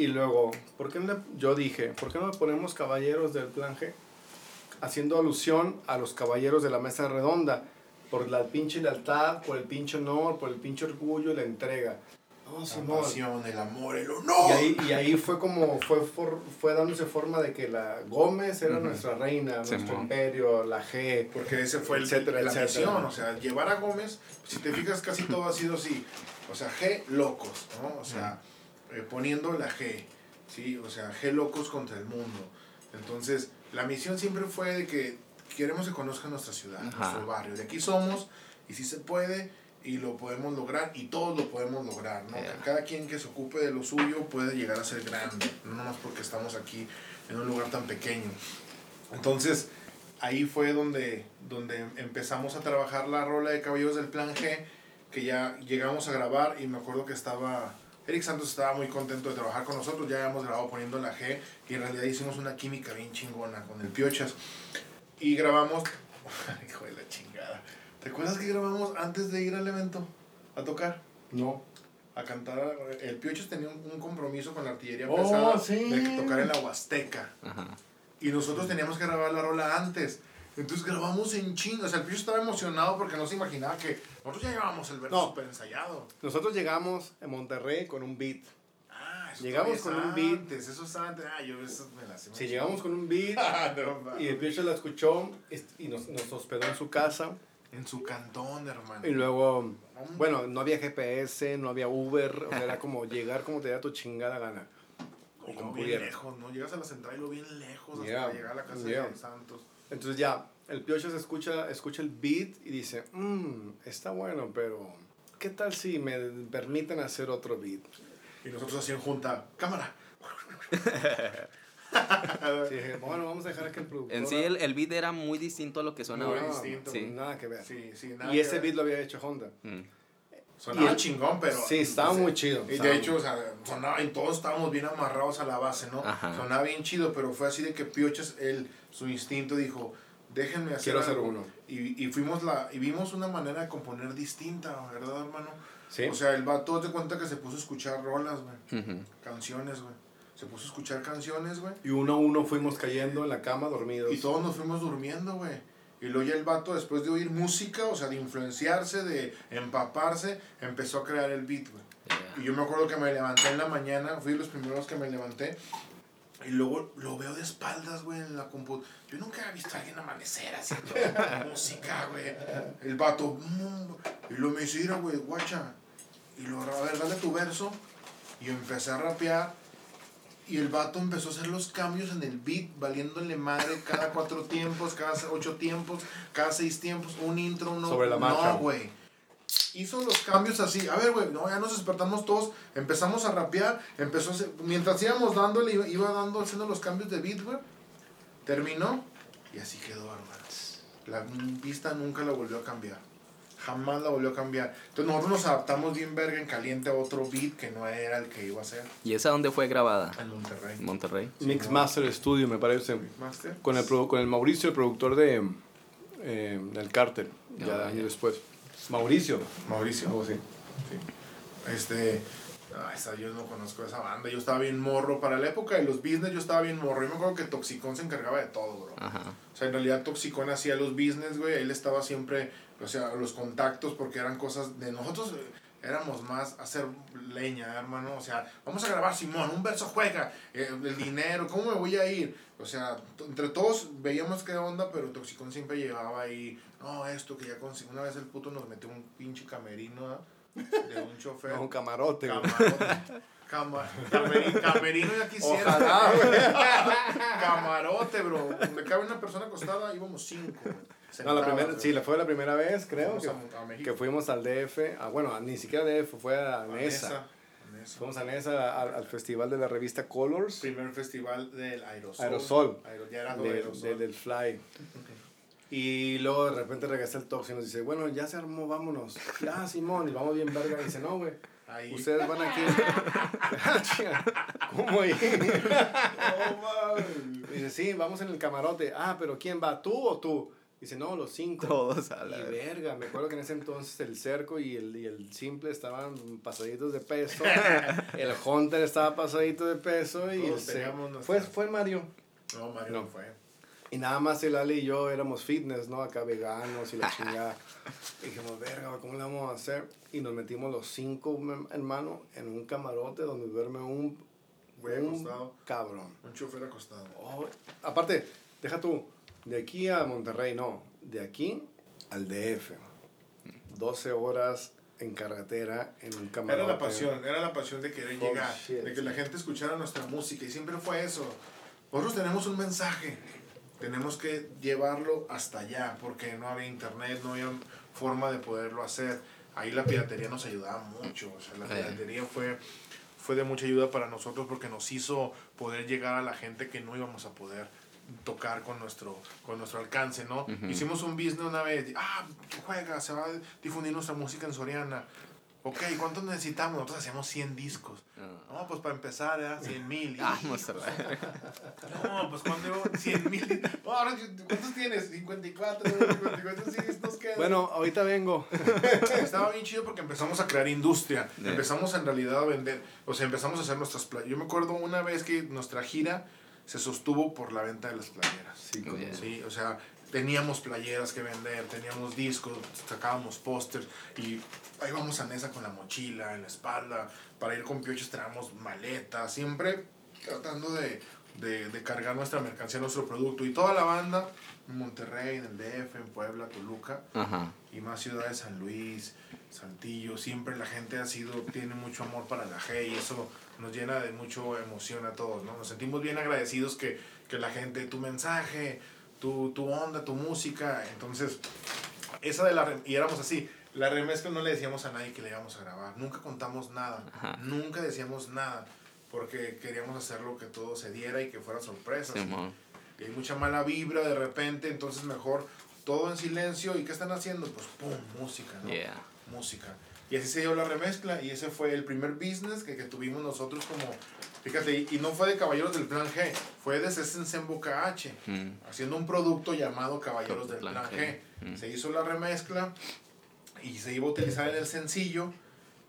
Y luego, ¿por qué le- yo dije, ¿por qué no le ponemos caballeros del plan G? Haciendo alusión a los caballeros de la mesa redonda, por la pinche lealtad, por el pinche honor, por el pinche orgullo y la entrega. No, La Simón. pasión, el amor, el Y honor. ahí, y ahí fue como, fue, for- fue dándose forma de que la Gómez era Ujú. nuestra reina, nuestro imperio, la G. Porque ese fue el, Etcétera, la etcétera. misión, o sea, llevar a Gómez, si te fijas casi todo ha sido así, o sea, G locos, ¿no? O sea, eh, poniendo la G, ¿sí? O sea, G locos contra el mundo. Entonces, la misión siempre fue de que queremos que conozcan nuestra ciudad, Ajá. nuestro barrio, de aquí somos, y si se puede, y lo podemos lograr, y todos lo podemos lograr, ¿no? Yeah. Cada quien que se ocupe de lo suyo puede llegar a ser grande, no nomás porque estamos aquí en un lugar tan pequeño. Entonces, ahí fue donde, donde empezamos a trabajar la rola de Caballeros del Plan G, que ya llegamos a grabar y me acuerdo que estaba, Eric Santos estaba muy contento de trabajar con nosotros, ya habíamos grabado poniendo la G y en realidad hicimos una química bien chingona con el Piochas y grabamos, hijo de la chingada, ¿te acuerdas que grabamos antes de ir al evento a tocar? No. A cantar, el Piochas tenía un, un compromiso con la artillería Oh, pesada sí. de que tocar en la Huasteca. Ajá. Y nosotros teníamos que grabar la rola antes. Entonces grabamos en chingo. O sea, el Piocho estaba emocionado porque no se imaginaba que nosotros ya llevábamos el verso No. súper ensayado. Nosotros llegamos en Monterrey con un beat. Ah, eso Llegamos con es un beat. Antes, eso es antes. Ah, yo eso me la. Si llegamos con un beat Ah, no, y el Piocho la escuchó y nos, nos hospedó en su casa. En su cantón, hermano. Y luego, bueno, no había GPS, no había Uber, o sea, era como llegar como te da tu chingada gana. O como bien lejos, ¿no? Llegas a la central y lo bien lejos hasta Yeah, llegar a la casa yeah. de Santos. Entonces ya, el Piocho se escucha, escucha el beat y dice, mmm, está bueno, pero ¿qué tal si me permiten hacer otro beat? Y nosotros así en junta, cámara. Sí, bueno, vamos a dejar que el productor... En sí, el, el beat era muy distinto a lo que suena Muy ahora. distinto. Sí. Nada que ver. Sí, sí, nada y que ese ver. beat lo había hecho Honda. Mm. Sonaba y chingón, pero. Sí, estaba muy chido. Y de hecho, muy- o sea, sonaba, y todos estábamos bien amarrados a la base, ¿no? Ajá. Sonaba bien chido, pero fue así de que Pioches, él, su instinto dijo, déjenme hacer Quiero hacer algo". uno. Y, y fuimos la, y vimos una manera de componer distinta, ¿verdad, hermano? Sí. O sea, el vato, te cuenta que se puso a escuchar rolas, güey, Ujú. canciones, güey. Se puso a escuchar canciones, güey. y uno a uno fuimos cayendo en la cama dormidos. Y todos nos fuimos durmiendo, güey. Y luego ya el vato, después de oír música, o sea, de influenciarse, de empaparse, empezó a crear el beat, güey. Yeah. Y yo me acuerdo que me levanté en la mañana, fui de los primeros que me levanté. Y luego lo veo de espaldas, güey, en la computadora. Yo nunca había visto a alguien amanecer haciendo música, güey. El vato, mm, y luego me dice, mira, güey, guacha. Y luego, a ver, dale tu verso. Y empecé a rapear. Y el vato empezó a hacer los cambios en el beat, valiéndole madre cada cuatro tiempos, cada ocho tiempos, cada seis tiempos, un intro, uno. Sobre la marcha. No, güey hizo los cambios así. A ver, güey, no, ya nos despertamos todos, empezamos a rapear, empezó a hacer- mientras íbamos dándole, iba, iba dando, haciendo los cambios de beat, güey. Terminó y así quedó, hermano. La pista nunca la volvió a cambiar. Jamás la volvió a cambiar. Entonces nosotros nos adaptamos bien verga en caliente a otro beat que no era el que iba a ser ¿Y esa dónde fue grabada? en Monterrey. Monterrey. Mix Master Studio, me parece. Master. Con el, con el Mauricio, el productor de eh, del Cártel, ya Ah, años ya. después. Mauricio. Mauricio. Algo así. Este. ah, esa, yo no conozco esa banda. Yo estaba bien morro. Para la época de los business, yo estaba bien morro. Yo me acuerdo que Toxicón se encargaba de todo, bro. Ajá. O sea, en realidad Toxicón hacía los business, güey. Él estaba siempre, o sea, los contactos, porque eran cosas de nosotros. eh, Éramos más hacer leña, hermano. O sea, vamos a grabar Simón, un verso juega, eh, el dinero, ¿cómo me voy a ir? O sea, entre todos veíamos qué onda, pero Toxicón siempre llevaba ahí, no, esto que ya conseguí. Una vez el puto nos metió un pinche camerino ¿ah? de un chofer. No, un camarote. Camarote. Cama- cameri- camerino ya quisiera. Ojalá, güey. Camarote, bro. Donde cabe una persona acostada, íbamos cinco. No, la primera, sí, la fue la primera vez, creo, que, a, a fuimos al DF. Ah, bueno, ni siquiera DF, fue a A Nesa. Fuimos a Nesa al, al festival de la revista Colors. Primer festival del aerosol. Aerosol. Aero- ya era de- aerosol. de- del Fly. Y luego de repente regresa el Tox y nos dice, bueno, ya se armó, vámonos. Ya, Simón, y vamos bien verga. Y dice, no, güey, Ahí. ustedes van aquí. Ah, ¿Cómo ahí? Dice, sí, vamos en el camarote. Ah, pero ¿quién va? ¿Tú o tú? Dice, no, los cinco. Todos a Y la vez. verga, me acuerdo que en ese entonces el cerco y el, y el simple estaban pasaditos de peso. el Hunter estaba pasadito de peso y Todos fue, fue Mario. No, Mario No. no fue. Y nada más el Ale y yo éramos fitness, ¿no? Acá veganos y la chingada. Y dijimos, verga, ¿cómo le vamos a hacer? Y nos metimos los cinco hermanos en un camarote donde duerme un, Güey un acostado. cabrón. Un chofer acostado. Oh, aparte, deja tú, de aquí a Monterrey, no, de aquí al DF. 12 horas en carretera en un camarote. Era la pasión, era la pasión de querer Oh, llegar, shit. de que la gente escuchara nuestra música y siempre fue eso. Nosotros tenemos un mensaje, tenemos que llevarlo hasta allá porque no había internet, no había forma de poderlo hacer. Ahí la piratería nos ayudaba mucho, o sea, la piratería fue, fue de mucha ayuda para nosotros porque nos hizo poder llegar a la gente que no íbamos a poder tocar con nuestro, con nuestro alcance, ¿no? Hicimos un business una vez, ah, juega, se va a difundir nuestra música en Soriana. Ok, ¿cuántos necesitamos? Nosotros hacíamos 100 discos. Ah. No, pues para empezar era 100 mil. Vamos a ver. No, pues cuando 100 mil. Ahora, ¿cuántos tienes? 54, 54, sí, nos quedan. Bueno, ahorita vengo. Estaba bien chido porque empezamos a crear industria. Yeah. Empezamos en realidad a vender. O sea, empezamos a hacer nuestras playeras. Yo me acuerdo una vez que nuestra gira se sostuvo por la venta de las playeras. Sí, como- Yeah. Sí, o sea, teníamos playeras que vender, teníamos discos, sacábamos pósters y ahí vamos a Nesa con la mochila en la espalda. Para ir con pioches traíamos maletas, siempre tratando de, de, de cargar nuestra mercancía, nuestro producto. Y toda la banda en Monterrey, en el DF, en Puebla, Toluca Ajá. y más ciudades, San Luis, Saltillo, siempre la gente ha sido, tiene mucho amor para la G y eso nos llena de mucha emoción a todos, ¿no? Nos sentimos bien agradecidos que, que la gente, tu mensaje, tu, tu onda, tu música, entonces, esa de la, y éramos así, la remezcla no le decíamos a nadie que le íbamos a grabar, nunca contamos nada, Ajá. nunca decíamos nada, porque queríamos hacerlo que todo se diera y que fuera sorpresa. Simón. Y hay mucha mala vibra de repente, entonces mejor todo en silencio. ¿Y qué están haciendo? Pues pum, música, ¿no? Yeah. Música. Y así se dio la remezcla y ese fue el primer business que, que tuvimos nosotros como, fíjate, y, no fue de Caballeros del Plan G, fue de Sembo KH, Mm. haciendo un producto llamado Caballeros del Plan, Plan G. G. Mm. Se hizo la remezcla y se iba a utilizar en el sencillo.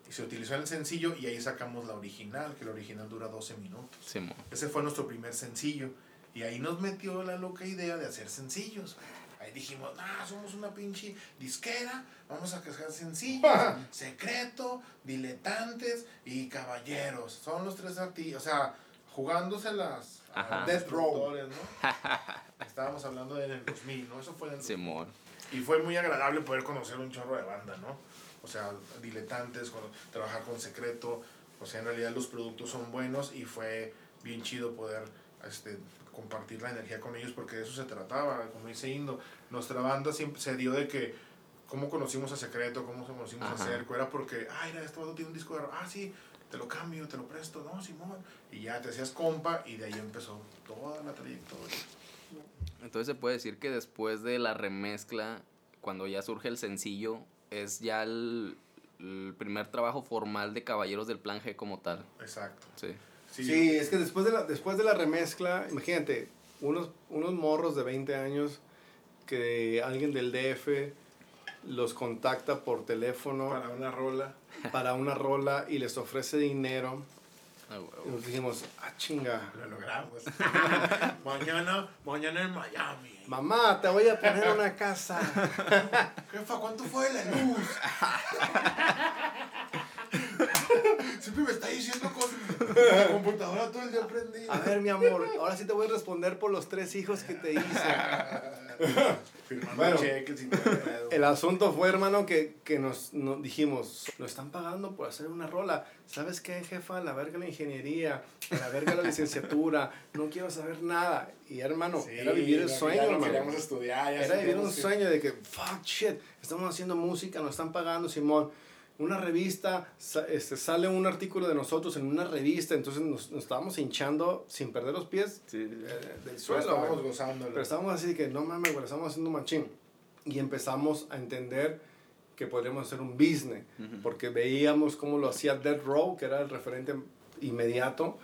Y se utilizó en el sencillo y ahí sacamos la original, que la original dura 12 minutos. Ese fue nuestro primer sencillo. Y ahí nos metió la loca idea de hacer sencillos. Ahí dijimos, ah, somos una pinche disquera, vamos a sacar sencillos, secreto, diletantes y caballeros. Son los tres artistas, o sea, jugándoselas a Ajá. los Death Row. ¿no? Estábamos hablando de en el 2000, ¿no? Eso fue en el 2000. Simón. Y fue muy agradable poder conocer un chorro de banda, ¿no? O sea, diletantes, con- trabajar con secreto. O sea, en realidad los productos son buenos y fue bien chido poder este, compartir la energía con ellos porque de eso se trataba. Como dice Indo, nuestra banda siempre se dio de que cómo conocimos a Secreto, cómo conocimos Ajá. a Cerco, era porque, ay, este vato tiene un disco de ah, sí, te lo cambio, te lo presto, no, Simón. Y ya te hacías compa y de ahí empezó toda la trayectoria. Entonces se puede decir que después de la remezcla, cuando ya surge el sencillo, es ya el, el primer trabajo formal de Caballeros del Plan G como tal. Exacto. Sí. Sí, es que después de la, después de la remezcla, imagínate, unos, unos morros de 20 años que alguien del DF los contacta por teléfono Para una rola. para una rola y les ofrece dinero. Ah, Y nos dijimos, ah, chinga. Lo logramos. mañana, mañana en Miami. Mamá, te voy a poner una casa. Jefa, ¿cuánto fue la luz? Siempre me está diciendo cosas. La computadora todo el día prendida. A ver, mi amor, ahora sí te voy a responder por los tres hijos que te hice. Firmando Bueno. cheques y todo el asunto fue, hermano, que, que nos, nos dijimos, lo están pagando por hacer una rola. ¿Sabes qué, jefa? La verga la ingeniería, la verga la licenciatura, no quiero saber nada. Y hermano, Sí, era vivir el sueño, no hermano. queríamos estudiar. ya Era vivir un que- sueño de que, fuck shit, estamos haciendo música, nos están pagando, Simón. Una revista, este, sale un artículo de nosotros en una revista, entonces nos, nos estábamos hinchando sin perder los pies Sí. eh, del suelo. estábamos gozándolo. Pero estábamos así de que no mames, güey, estamos haciendo machín. Y empezamos a entender que podríamos hacer un business, porque veíamos cómo lo hacía Dead Row, que era el referente inmediato,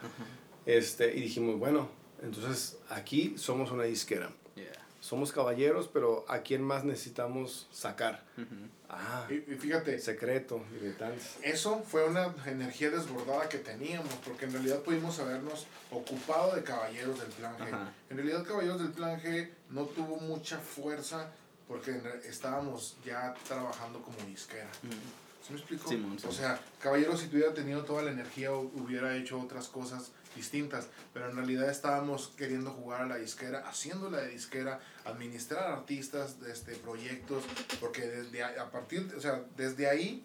este, y dijimos, bueno, entonces aquí somos una disquera. Yeah. Somos caballeros, pero ¿a quién más necesitamos sacar? Ujú. Ah, Y, y fíjate, secreto, diletantes. eso fue una energía desbordada que teníamos, porque en realidad pudimos habernos ocupado de Caballeros del Plan G. Ajá. En realidad Caballeros del Plan G no tuvo mucha fuerza porque estábamos ya trabajando como disquera. ¿Sí me explico? Sí. O sea, Caballeros si tuviera tenido toda la energía hu- hubiera hecho otras cosas distintas, pero en realidad estábamos queriendo jugar a la disquera, haciéndola de disquera, administrar artistas, este, proyectos, porque desde a, partir, o sea, desde ahí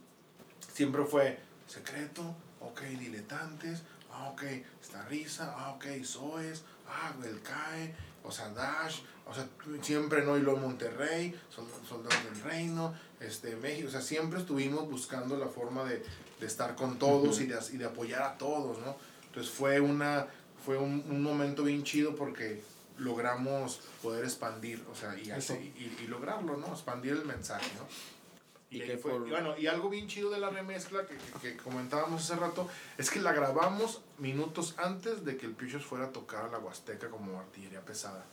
siempre fue secreto, ok, diletantes, ah, ok, esta risa, ah, ok, Soes, ah, el CAE, o sea, Dash, o sea, siempre no, y luego Monterrey, Sol- Soldados del Reino, este, México, o sea, siempre estuvimos buscando la forma de, de estar con todos y, de, y de apoyar a todos, ¿no? Entonces fue, una, fue un, un momento bien chido porque logramos poder expandir, o sea, y, así- y, y lograrlo, ¿no? Expandir el mensaje, ¿no? Y Y, fue- por- y bueno, y algo bien chido de la remezcla que, que, que comentábamos hace rato es que la grabamos minutos antes de que el Pichos fuera a tocar a la Huasteca como artillería pesada.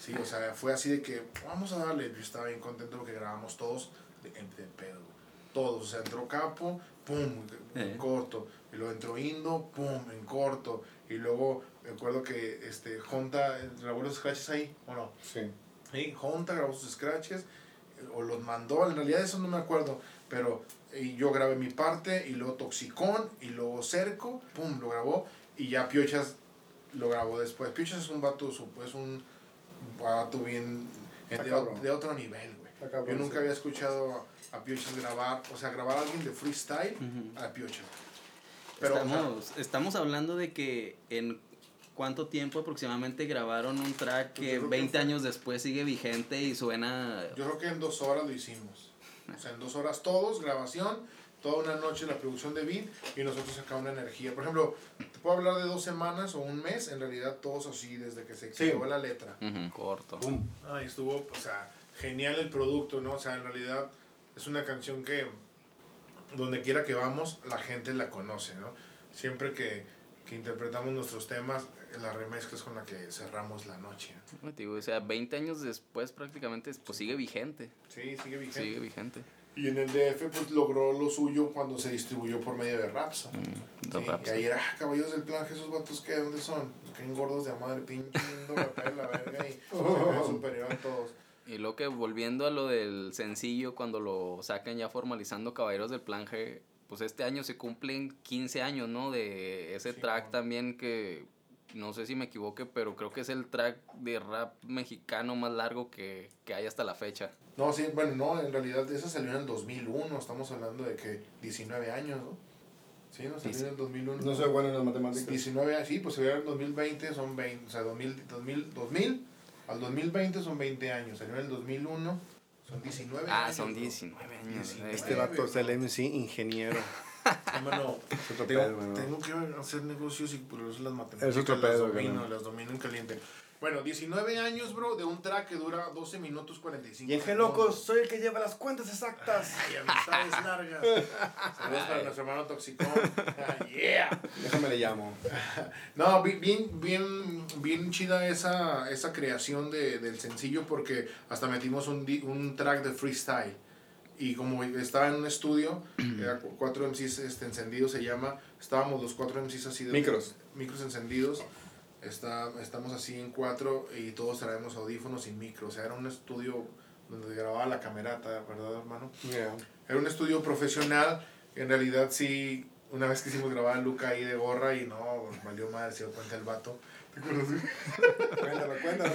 Sí, o sea, fue así de que vamos a darle. Yo estaba bien contento porque grabamos todos de, de pedo. Todos, o sea, entró Capo, pum, Eh. corto. Y luego entró Indo, pum, en corto. Y luego me acuerdo que este, Jonta grabó los scratches ahí, ¿o no? Sí. Sí, Jonta grabó sus scratches eh, o los mandó, en realidad eso no me acuerdo, pero y yo grabé mi parte y luego Toxicón y luego Cerco, pum, lo grabó y ya Piochas lo grabó después. Piochas es un vato, es un vato bien eh, de, otro nivel, güey. Yo nunca había escuchado a, Piochas grabar, o sea, grabar a alguien de freestyle a Piochas. Pero, o sea, estamos, estamos hablando de que en cuánto tiempo aproximadamente grabaron un track Pues yo que creo que 20 fue- años después sigue vigente y suena... Yo creo que en dos horas lo hicimos. O sea, en dos horas todos, grabación, toda una noche la producción de beat y nosotros acá una energía. Por ejemplo, te puedo hablar de dos semanas o un mes, en realidad todos así, desde que se Sí. creó la letra. Ujú, corto. Pum. Ay, estuvo, o sea, genial el producto, ¿no? O sea, en realidad es una canción que donde quiera que vamos, la gente la conoce, ¿no? Siempre que, que interpretamos nuestros temas, la remezcla es con la que cerramos la noche. Te digo, o sea, 20 años después prácticamente pues sigue vigente. Sí, sigue vigente. Sigue vigente. Y en el DF pues logró lo suyo cuando se distribuyó por medio de Raps. Mm, Sí, y ahí era, "Ah, caballos del plan, esos vatos que dónde son? Que engordos de madre, pinche lindo, la verga y se ve superior a todos. Y luego que volviendo a lo del sencillo, cuando lo sacan ya formalizando Caballeros del Plan G, pues este año se cumplen 15 años, ¿no? De ese Sí, track también que, no sé si me equivoque, pero creo que es el track de rap mexicano más largo que, que hay hasta la fecha. No, sí, bueno, no, en realidad esa salió en el 2001, estamos hablando de que 19 años, ¿no? Sí, no salió en el 2001. No soy bueno en las matemáticas. 19 años, sí, pues se en el 2020, son 20, o sea, 2000, 2000, 2000 al 2020 son 20 años, salió en el 2001, son 19 Ah, años. son bro. 19 años. 19. Este vato es el MC ingeniero. Hermano, Es otro tengo, tengo que hacer negocios y por eso las matemáticas Es otro las pedo, domino, güey. las domino en caliente. Bueno, 19 años, bro, de un track que dura 12 minutos 45 Y en G Locos, soy el que lleva las cuentas exactas. Ay, amistades largas. Saludos para nuestro hermano Toxicón. Ah, yeah. Déjame le llamo. No, bi- bien, bien, bien chida esa, esa creación de, del sencillo porque hasta metimos un, un track de freestyle. Y como estaba en un estudio, era cu- cuatro MCs este, encendidos se llama, estábamos los cuatro MCs así de... Micros. Micros encendidos. Está, estamos así en cuatro y todos traemos audífonos y micro. O sea, era un estudio donde grababa la camerata, ¿verdad, hermano? Yeah. Era un estudio profesional. En realidad, sí, una vez quisimos grabar a Luca ahí de gorra y no, valió madre, se dio cuenta el vato. ¿Te acuerdas? Cuéntalo, cuéntalo,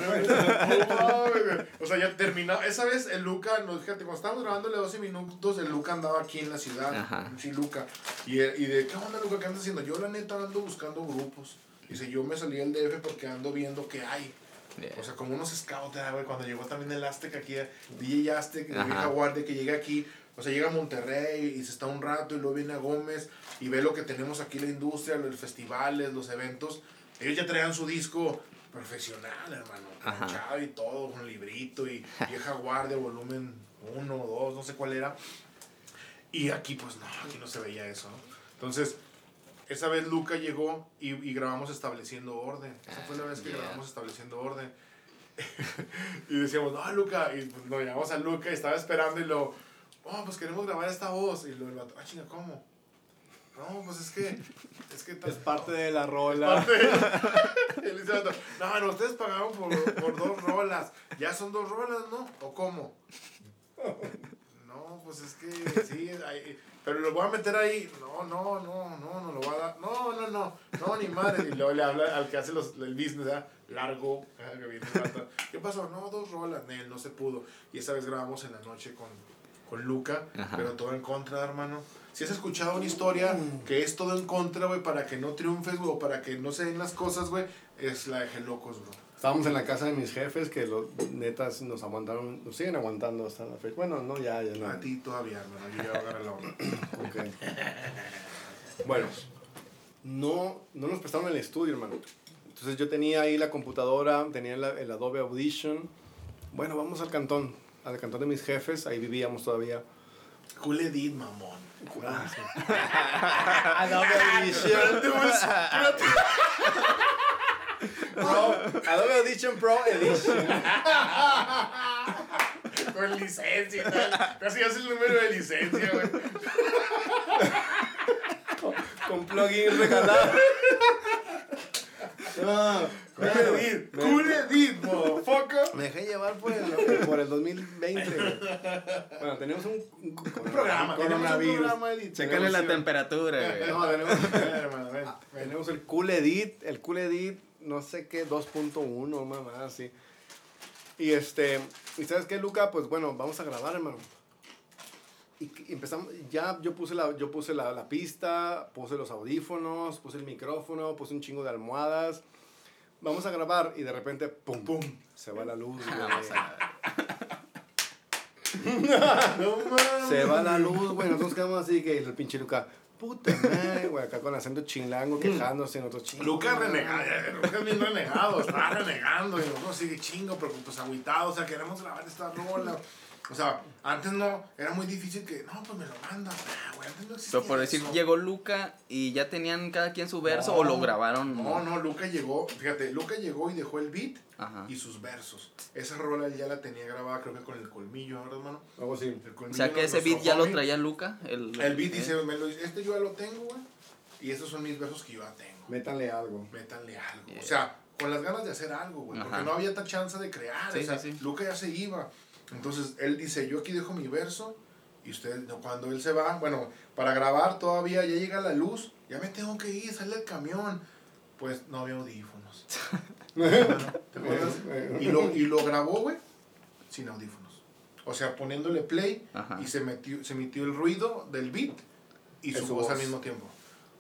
o sea, ya terminó. Esa vez el Luca, no, fíjate, cuando estábamos grabándole 12 minutos, el Luca andaba aquí en la ciudad. Ajá. Sí, Luca. Y, y de, ¿qué onda, Luca? ¿Qué andas haciendo? Yo, la neta, ando buscando grupos. Dice, yo me salí del DF porque ando viendo qué hay. O sea, como unos scouts, güey, cuando llegó también el Aztec aquí, DJ Aztec, de vieja guardia, que llega aquí, o sea, llega a Monterrey y se está un rato y luego viene a Gómez y ve lo que tenemos aquí, la industria, los festivales, los eventos. Ellos ya traían su disco profesional, hermano, y todo, con librito y vieja guardia, volumen 1 o 2, no sé cuál era. Y aquí, pues no, aquí no se veía eso, ¿no? Entonces, esa vez Luca llegó y, y grabamos Estableciendo Orden. Esa fue la vez que grabamos Estableciendo Orden. y decíamos, no, Luca. Y pues, nos llamamos a Luca y estaba esperando y lo, oh, pues queremos grabar esta voz. Y lo, el vato, ah, chinga, ¿cómo? No, pues es que. Es, que es parte de la rola. De... el no, no, ustedes pagaron por, por dos rolas. Ya son dos rolas, ¿no? ¿O cómo? No, pues es que sí, hay, pero lo voy a meter ahí. No, no, no, no, no lo voy a dar. No, no, no, no, ni madre. Y luego le habla al que hace los, el business, ¿verdad? Largo. ¿Qué pasó? No, dos rolas. Él no se pudo. Y esa vez grabamos en la noche con, con Luca, pero todo en contra, hermano. Si has escuchado una historia que es todo en contra, güey, para que no triunfes, güey, o para que no se den las cosas, güey, es la de Locos, bro. Estábamos en la casa de mis jefes que los netas nos aguantaron, nos siguen aguantando hasta la fecha. Bueno, no, ya, ya no. A ti todavía, hermano, yo ya voy a agarrar la hora. ok. Bueno, no, no nos prestaron el estudio, hermano. Entonces yo tenía ahí la computadora, tenía el Adobe Audition. Bueno, vamos al cantón, al cantón de mis jefes, ahí vivíamos todavía. Cool edit, mamón. Adobe Audition. Pro, Adobe Audition Pro Edition. Con licencia Casi hace el número de licencia, güey. Con, plugin regalado. No, cool edit, cool edit, motherfucker. Me dejé llevar por el, por el 2020, Bueno, tenemos un, un, programa, coronavirus. Chécale la temperatura, güey. No, tenemos, tenemos el cool edit, el cool edit no sé qué, 2.1, mamá, así. Y este, ¿y sabes qué, Luca? Pues bueno, vamos a grabar, hermano. Y, empezamos, ya yo puse, la, yo puse la, la, pista, puse los audífonos, puse el micrófono, puse un chingo de almohadas. Vamos a grabar y de repente, pum, pum, se va la luz, se va la luz, güey. Nosotros quedamos así que el pinche Luca, Puta madre, güey, acá con acento chilango, mm. quejándose en otros chingos. Lucas renegado, Lucas bien renegado, está renegando y nosotros sigue chingo, pero pues aguitado, o sea, queremos grabar esta rola. O sea, antes no, era muy difícil que, no, pues me lo manda. Ah, güey, antes no existía Pero por decir, llegó Luca y ya tenían cada quien su verso o lo grabaron. No, no, Luca llegó, fíjate, Luca llegó y dejó el beat y sus versos. Esa rola ya la tenía grabada, creo que con el colmillo, ¿verdad, hermano? Algo así. o sea, que ese beat ya lo traía Luca. El, el beat dice, me lo, este yo ya lo tengo, güey. Y esos son mis versos que yo ya tengo. Métanle algo. Métanle algo. O sea, con las ganas de hacer algo, güey. Porque no había tanta chance de crear. o sea, Luca ya se iba. Entonces él dice, yo aquí dejo mi verso y usted, cuando él se va, bueno, para grabar todavía ya llega la luz, ya me tengo que ir, sale el camión. Pues no había audífonos. ¿Te acuerdas? y, lo, y lo grabó, güey, sin audífonos. O sea, poniéndole play y se, metió, se emitió el ruido del beat y su, voz, al mismo tiempo.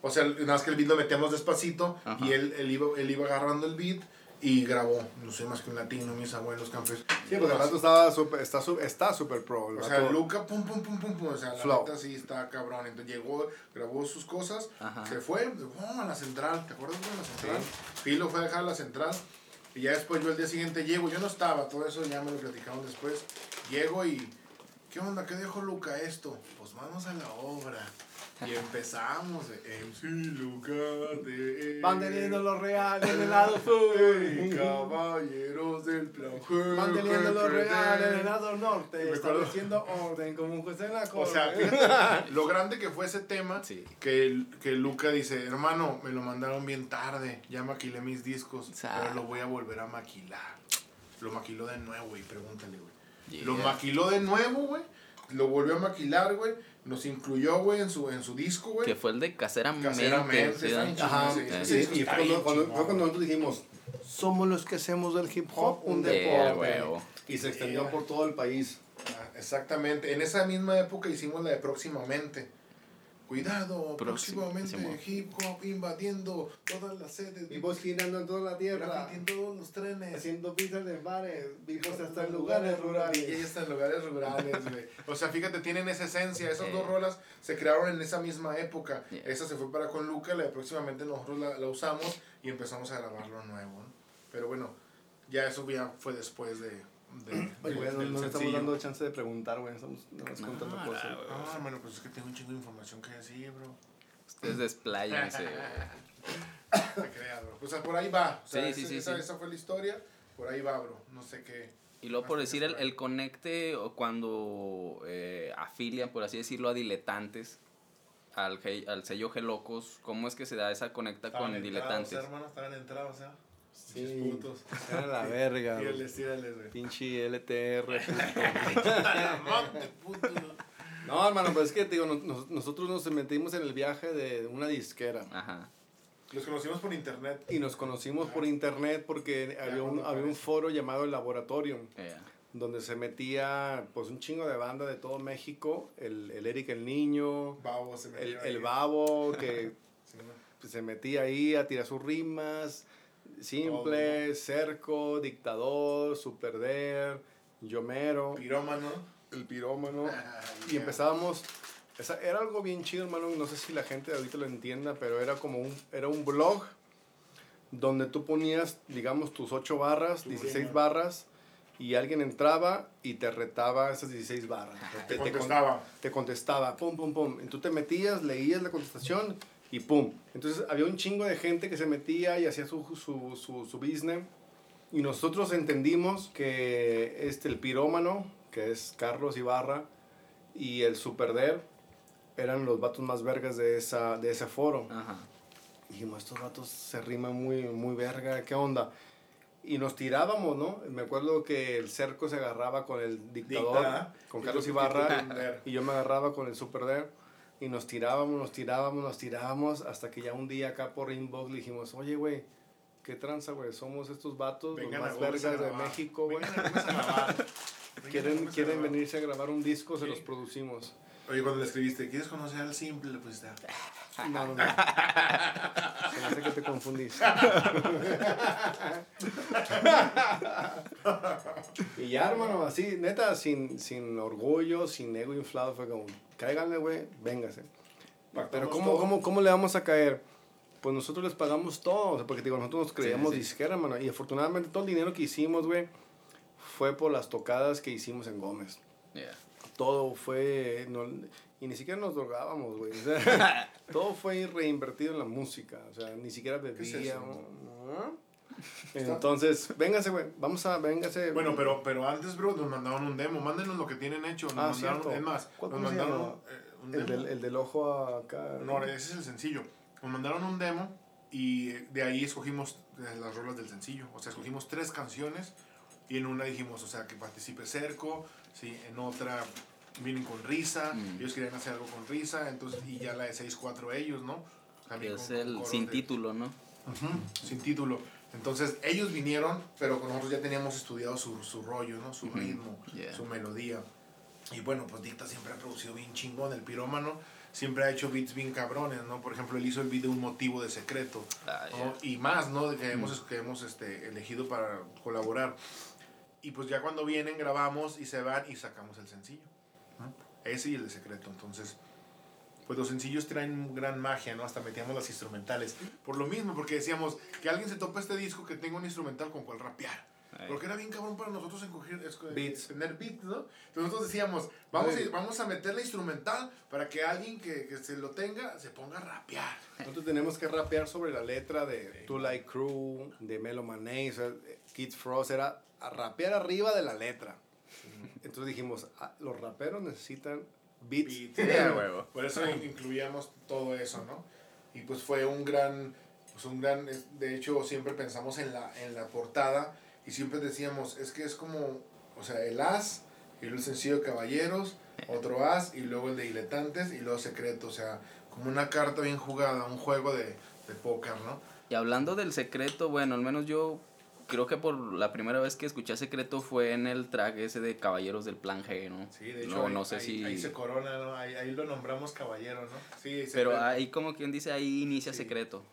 O sea, nada más que el beat lo metíamos despacito y él, él, iba, él iba agarrando el beat y grabó, no sé más que un latino, mis abuelos campes. Sí, porque el rato estaba super, está, está super pro. O sea, Luca, pum, pum, pum, pum, pum. O sea, la neta sí está cabrón. Entonces llegó, grabó sus cosas, se fue, oh, a la central. ¿Te acuerdas de la central? Sí. Filo fue a dejar la central. Y ya después yo el día siguiente llego, yo no estaba, todo eso ya me lo platicaron después. Llego y, ¿qué onda? ¿Qué dejó Luca esto? Pues vamos a la obra. Y empezamos, MC Lucate. Van teniendo los reales en el lado sur. Caballeros del plan. Van teniendo los reales en el lado norte. Estableciendo orden como un juez en la corte. O sea, lo grande que fue ese tema. Que, que Luca dice: Hermano, me lo mandaron bien tarde. Ya maquilé mis discos. Pero lo voy a volver a maquilar. Lo maquiló de nuevo, y Pregúntale, güey. Lo maquiló de nuevo, güey. Lo volvió a maquilar, güey nos incluyó, güey, en su, en su disco, güey. Que fue el de Caseramente. Caseramente, Ajá. Sí, y fue cuando, cuando, nosotros dijimos, somos los que hacemos del hip hop un deporte. y se extendió por todo el país. Ah, exactamente. En esa misma época hicimos la de Próximamente. Cuidado, Próximo, próximamente hip hop invadiendo todas las sedes. Vivos girando en toda la tierra. graffiti en todos los trenes. Haciendo pizzas en bares. Vivos hasta en lugares rurales. Y hasta en lugares rurales, güey. O sea, fíjate, tienen esa esencia. Esas dos rolas se crearon en esa misma época. Yeah. Esa se fue para con Luca, la de próximamente nosotros la, la usamos y empezamos a grabarlo nuevo. ¿no? Pero bueno, ya eso ya fue después de. De, Oye, güey, no, no estamos dando chance de preguntar, güey. Estamos nada más contando cosas. Ah, bueno, pues es que tengo un chingo de información que decir, bro. Ustedes despláyense. güey. Te creas, bro. O sea, por ahí va. O sea, Sí, sí, esa, sí, esa, sí. esa fue la historia. Por ahí va, bro. No sé qué. Y luego por decir el, el conecte o cuando eh, afilian, por así decirlo, a diletantes, al, al sello Gelocos, ¿cómo es que se da esa conecta con diletantes? hermano, estaban entrados, ¿eh? Sí. Putos. Era la verga. güey. Tírales, tírales, güey. Pinche LTR. Puto. No, hermano, pues es que te digo, nos- nos- nosotros nos metimos en el viaje de una disquera. Ajá. Los conocimos por internet. Y nos conocimos por internet porque había un, había un foro llamado El Laboratorium, Yeah. donde se metía pues un chingo de banda de todo México, el, el Eric el Niño, Babo se el, el. Babo, que Sí, pues, se metía ahí a tirar sus rimas, Simple, Cerco, Dictador, Superder, Yomero, Pirómano. el pirómano. Ah, Y empezábamos, esa- era algo bien chido, hermano, no sé si la gente ahorita lo entienda, pero era como un, era un blog donde tú ponías, digamos, tus 8 barras, Tu 16 rima. barras, y alguien entraba y te retaba esas 16 barras. Te con- contestaba. te contestaba, pum, pum, pum. Y tú te metías, leías la contestación y pum. Entonces había un chingo de gente que se metía y hacía su, su, su, su business. Y nosotros entendimos que este, el pirómano, que es Carlos Ibarra, y el Superder eran los vatos más vergas de, esa, de ese foro. Ajá. Dijimos, estos vatos se riman muy, muy verga, ¿qué onda? Y nos tirábamos, ¿no? Me acuerdo que el cerco se agarraba con el dictador, Dicta. con Y Carlos Ibarra, y y yo me agarraba con el Super Dare, y nos tirábamos, nos tirábamos, nos tirábamos, hasta que ya un día acá por inbox le dijimos, oye, güey, ¿qué tranza, güey? Somos estos vatos, Vengan los más vergas de. México, güey. Quieren, quieren venirse a grabar un disco, se Sí. los producimos. Oye, cuando le escribiste, ¿quieres conocer al simple? Le pusiste. No, no, no. Se me hace que te confundiste. y ya, hermano, así, neta, sin, sin orgullo, sin ego inflado, fue como, cáiganle, güey, véngase. Pero ¿cómo, cómo, ¿cómo le vamos a caer? Pues nosotros les pagamos todo, o sea, porque digo, nosotros nos creíamos sí. disquera, hermano, y afortunadamente todo el dinero que hicimos, güey, fue por las tocadas que hicimos en Gómez. Yeah. Todo fue, no- y ni siquiera nos drogábamos, güey. o sea, todo fue reinvertido en la música, o sea, ni siquiera es bebíamos. ¿no? Entonces, véngase, güey, vamos a, véngase. Bueno, pero, pero antes, bro, nos mandaron un demo. Mándenos lo que tienen hecho. Nos Ah, mandaron, cierto. Es más, ¿Cuál- nos mandaron eh, un el, demo. del, el del ojo acá. No, ese es el sencillo. Nos mandaron un demo y de ahí escogimos eh, las rolas del sencillo. O sea, escogimos tres canciones y en una dijimos, o sea, que participe Cerco, ¿sí? en otra vienen con risa, Mm. ellos querían hacer algo con risa, entonces, y ya la de 6-4 ellos, ¿no? También es con- con el coros sin de- título, ¿no? Ujú, sin título. Entonces ellos vinieron, pero con nosotros ya teníamos estudiado su, su rollo, ¿no? Su ritmo, yeah. su melodía. Y bueno, pues Dicta siempre ha producido bien chingón, el pirómano siempre ha hecho beats bien cabrones, ¿no? Por ejemplo, él hizo el beat de Un Motivo de Secreto, Ah, ¿no? Y más, ¿no? De que hemos, que hemos este, elegido para colaborar. Y pues ya cuando vienen grabamos y se van y sacamos el sencillo. ¿no? Ese y el de Secreto. Entonces, pues los sencillos traen gran magia, ¿no? Hasta metíamos las instrumentales. Por lo mismo, porque decíamos que alguien se topa este disco que tenga un instrumental con cual rapear. Ay. Porque era bien cabrón para nosotros encoger, es- Beats. tener beats, ¿no? Entonces nosotros decíamos, vamos, a, vamos a meterle instrumental para que alguien que, que se lo tenga se ponga a rapear. Nosotros tenemos que rapear sobre la letra de Two Light Crew, de Melo Mané, o sea, Kid Frost, era a rapear arriba de la letra. Entonces dijimos, ah, los raperos necesitan beats. Beats. Yeah, huevo. Por eso in- incluíamos todo eso, ¿no? Y pues fue un gran, pues un gran, de hecho siempre pensamos en la, en la portada y siempre decíamos, es que es como, o sea, el as y luego el sencillo de Caballeros, otro as y luego el de Diletantes y luego Secreto, o sea, como una carta bien jugada, un juego de, de póker, ¿no? Y hablando del secreto, bueno, al menos yo creo que por la primera vez que escuché Secreto fue en el track ese de Caballeros del Plan G, ¿no? Sí, de hecho, no, ahí, no sé ahí- si... ahí se corona, ¿no? Ahí, ahí lo nombramos caballero, ¿no? Sí, Pero ahí como quien dice, ahí inicia Sí. Secreto.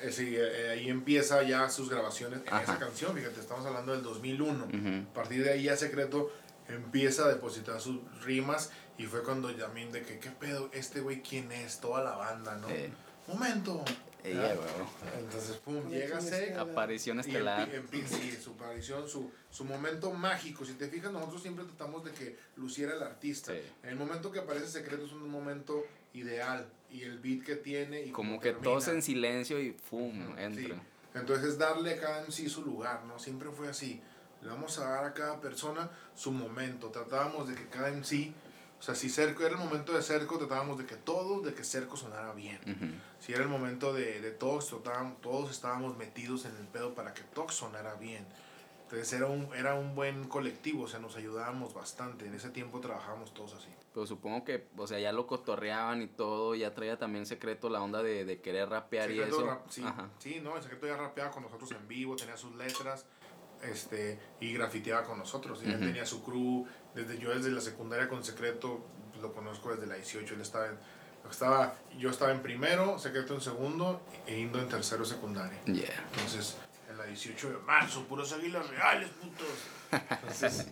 Eh, sí, eh, ahí empieza ya sus grabaciones en Ajá. esa canción, fíjate, estamos hablando del 2001. Ujú. A partir de ahí ya Secreto empieza a depositar sus rimas y fue cuando también de que, ¿qué pedo? Este güey, ¿quién es? Toda la banda, ¿no? Eh, Momento. Ella, güey. Entonces, pum, llega Sec. Aparición estelar. empi- empi- sí, su aparición, su, su momento mágico. Si te fijas, nosotros siempre tratamos de que luciera el artista. Sí. En el momento que aparece Secreto es un momento ideal. Y el beat que tiene y Como que termina. todos en silencio y ¡fum! Ujú, entra. sí. Entonces es darle a cada MC su lugar, ¿no? Siempre fue así. Le vamos a dar a cada persona su momento. Tratábamos de que cada MC, o sea, si Cerco era el momento de Cerco, tratábamos de que todos, de que Cerco sonara bien. Ujú. Si era el momento de, de Tox, tratábamos- todos estábamos metidos en el pedo para que Tox sonara bien. Entonces era un, era un buen colectivo, o sea, nos ayudábamos bastante. En ese tiempo trabajábamos todos así. Pero supongo que, o sea, ya lo cotorreaban y todo, ya traía también secreto la onda de, de querer rapear y Secreto eso. rap- sí, Ajá. sí, no, el secreto ya rapeaba con nosotros en vivo, tenía sus letras este, y grafiteaba con nosotros. Y él Ujú. tenía su crew, desde yo desde la secundaria con secreto, pues, lo conozco desde la 18, él estaba en, estaba, yo estaba en primero, secreto en segundo e Indo en tercero secundaria. Yeah. Entonces, en la 18 de marzo, puros águilas reales, putos. Entonces,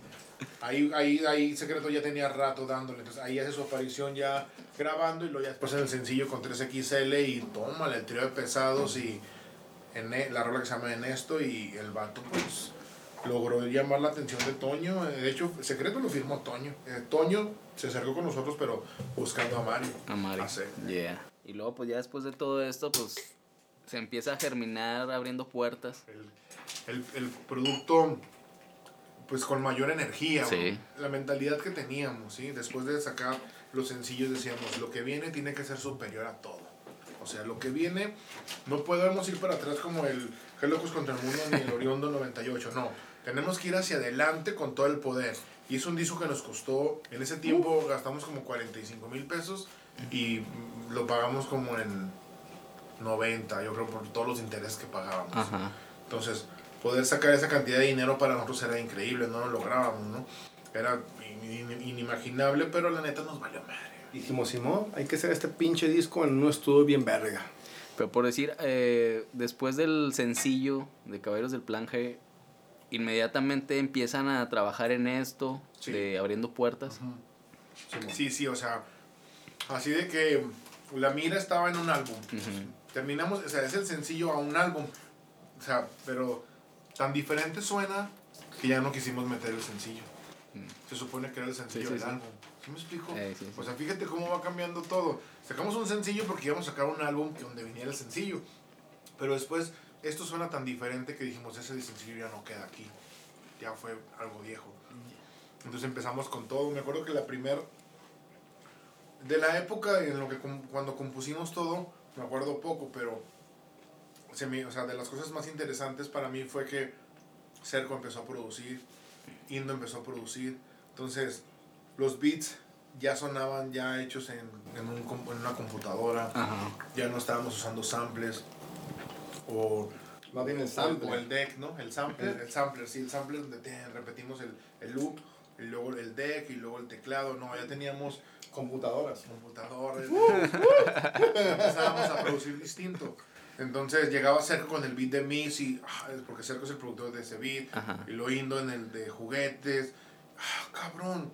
ahí, ahí, ahí Secreto ya tenía rato dándole. Entonces, ahí hace su aparición ya grabando y luego ya después en el sencillo con 3XL y tómale el trío de pesados y en la rola que se llama En esto y el vato, pues logró llamar la atención de Toño. De hecho, Secreto lo firmó Toño. Eh, Toño se acercó con nosotros, pero buscando a Mario. A Mari. A Sec. Yeah. Y luego, pues ya después de todo esto, pues se empieza a germinar abriendo puertas. el, el, el producto pues con mayor energía Sí. la mentalidad que teníamos ¿sí? después de sacar los sencillos decíamos lo que viene tiene que ser superior a todo o sea lo que viene no podemos ir para atrás como el locos contra el mundo ni el Oriondo 98 no tenemos que ir hacia adelante con todo el poder y es un disco que nos costó en ese tiempo gastamos como 45 mil pesos y lo pagamos como en 90 yo creo por todos los intereses que pagábamos Ajá. entonces, poder sacar esa cantidad de dinero para nosotros era increíble, no lo lográbamos, ¿no? Era in- in- inimaginable, pero la neta nos valió madre. Dijimos, Simón, hay que hacer este pinche disco en un estudio bien verga. Pero por decir, eh, después del sencillo de Caballeros del Plan G, inmediatamente empiezan a trabajar en esto, Sí. de abriendo puertas. Sí, sí, o sea, así de que la mira estaba en un álbum. Ujú. Terminamos, o sea, es el sencillo a un álbum. O sea, pero tan diferente suena que ya no quisimos meter el sencillo. Se supone que era el sencillo Sí, sí, del sí. álbum. ¿Sí me explico? Eh, sí, sí. O sea, fíjate cómo va cambiando todo. Sacamos un sencillo porque íbamos a sacar un álbum que donde viniera el sencillo. Pero después, esto suena tan diferente que dijimos, ese sencillo ya no queda aquí. Ya fue algo viejo. Entonces empezamos con todo. Me acuerdo que la primer... De la época en lo que cuando compusimos todo, me acuerdo poco, pero... Se me, o sea, de las cosas más interesantes para mí fue que Cerco empezó a producir, Indo empezó a producir. Entonces, los beats ya sonaban ya hechos en, en, un en una computadora, Ajá. ya no estábamos usando samples o, Más bien el o, sample. o el deck, ¿no? El sampler, el sampler, sí, el sampler donde te- repetimos el, el loop, y luego el deck y luego el teclado, no, ya teníamos Computadoras. computadores, empezábamos a producir distinto. Entonces llegaba Cerco con el beat de Miss y ah, porque Cerco es el productor de ese beat. Ajá. Y lo Indo en el de juguetes. Ah, cabrón.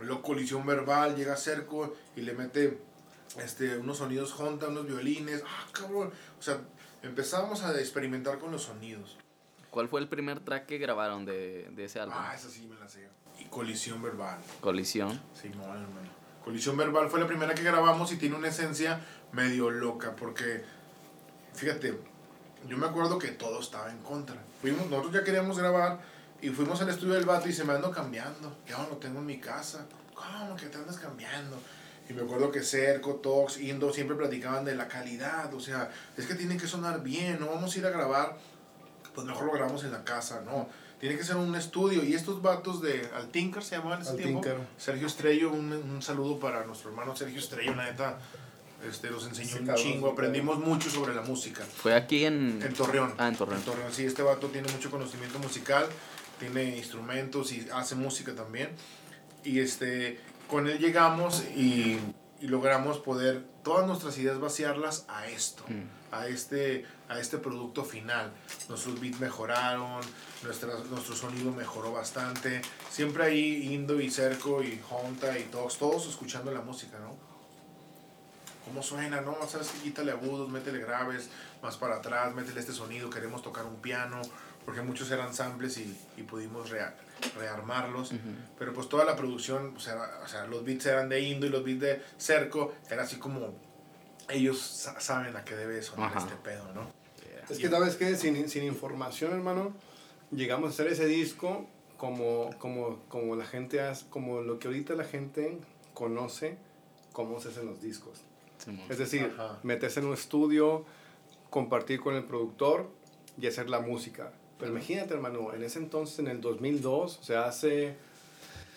Luego colisión verbal, llega Cerco y le mete este, unos sonidos Honda, unos violines. Ah, cabrón. O sea, empezamos a experimentar con los sonidos. ¿Cuál fue el primer track que grabaron de, de ese álbum? Ah, esa sí me la sé. Y colisión verbal. Colisión. Simón, hermano. Colisión verbal fue la primera que grabamos y tiene una esencia medio loca porque, fíjate, yo me acuerdo que todo estaba en contra. Fuimos, nosotros ya queríamos grabar y fuimos al estudio del vato y se me ando cambiando. Ya no lo tengo en mi casa. ¿Cómo que te andas cambiando? Y me acuerdo que Cerco, Tox, Indo siempre platicaban de la calidad. O sea, es que tiene que sonar bien, no vamos a ir a grabar. Pues mejor lo grabamos en la casa, no. Tiene que ser un estudio. Y estos vatos de Altinker se llamaban en ese tiempo. Sergio Estrello, un, un saludo para nuestro hermano Sergio Estrello, una neta, Este, nos enseñó un cabrón, chingo, aprendimos mucho sobre la música. Fue aquí en... En Torreón. Ah, en Torreón. sí, este vato tiene mucho conocimiento musical, tiene instrumentos y hace música también. Y este, con él llegamos y, y logramos poder todas nuestras ideas vaciarlas a esto, Mm. a, este, a este producto final. Nuestros beats mejoraron, nuestro sonido mejoró bastante. Siempre ahí Indo y Cerco y Honta y todos, todos escuchando la música, ¿no? cómo suena, ¿no? Sabes que quítale agudos, métele graves, más para atrás, métele este sonido, queremos tocar un piano, porque muchos eran samples y, y pudimos rea- rearmarlos. Pero pues toda la producción, o sea, o sea, los beats eran de Indo y los beats de Cerco, era así como ellos sa- saben a qué debe sonar Ajá. este pedo, ¿no? Es que, ¿sabes qué? Sin, sin información, hermano, llegamos a hacer ese disco como, como, como la gente hace, como lo que ahorita la gente conoce cómo se hacen los discos. Es decir, Ajá. meterse en un estudio, compartir con el productor y hacer la música. Pero imagínate, hermano, en ese entonces, en el 2002, o sea, hace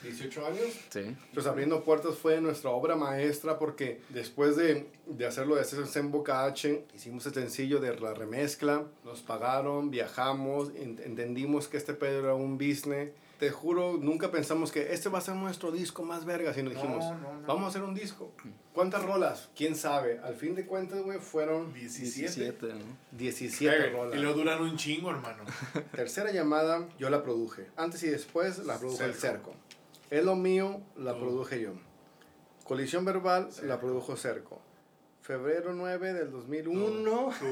18 años, Sí. pues Abriendo Puertas fue nuestra obra maestra porque después de, de hacerlo de ese en Boca H, hicimos el sencillo de la remezcla, nos pagaron, viajamos, en- entendimos que este pedo era un business. Te juro, nunca pensamos que este va a ser nuestro disco más verga, sino dijimos, No, no, no. vamos a hacer un disco. ¿Cuántas rolas? ¿Quién sabe? Al fin de cuentas, güey, fueron 17. 17, ¿no? 17 Eh, rolas. y lo duran un chingo, hermano. Tercera llamada, yo la produje. Antes y después la produjo el Cerco. Cerco. Es lo mío, la produje yo. Colisión verbal, la Cerco. produjo Cerco. Febrero 9 del 2001, Tú,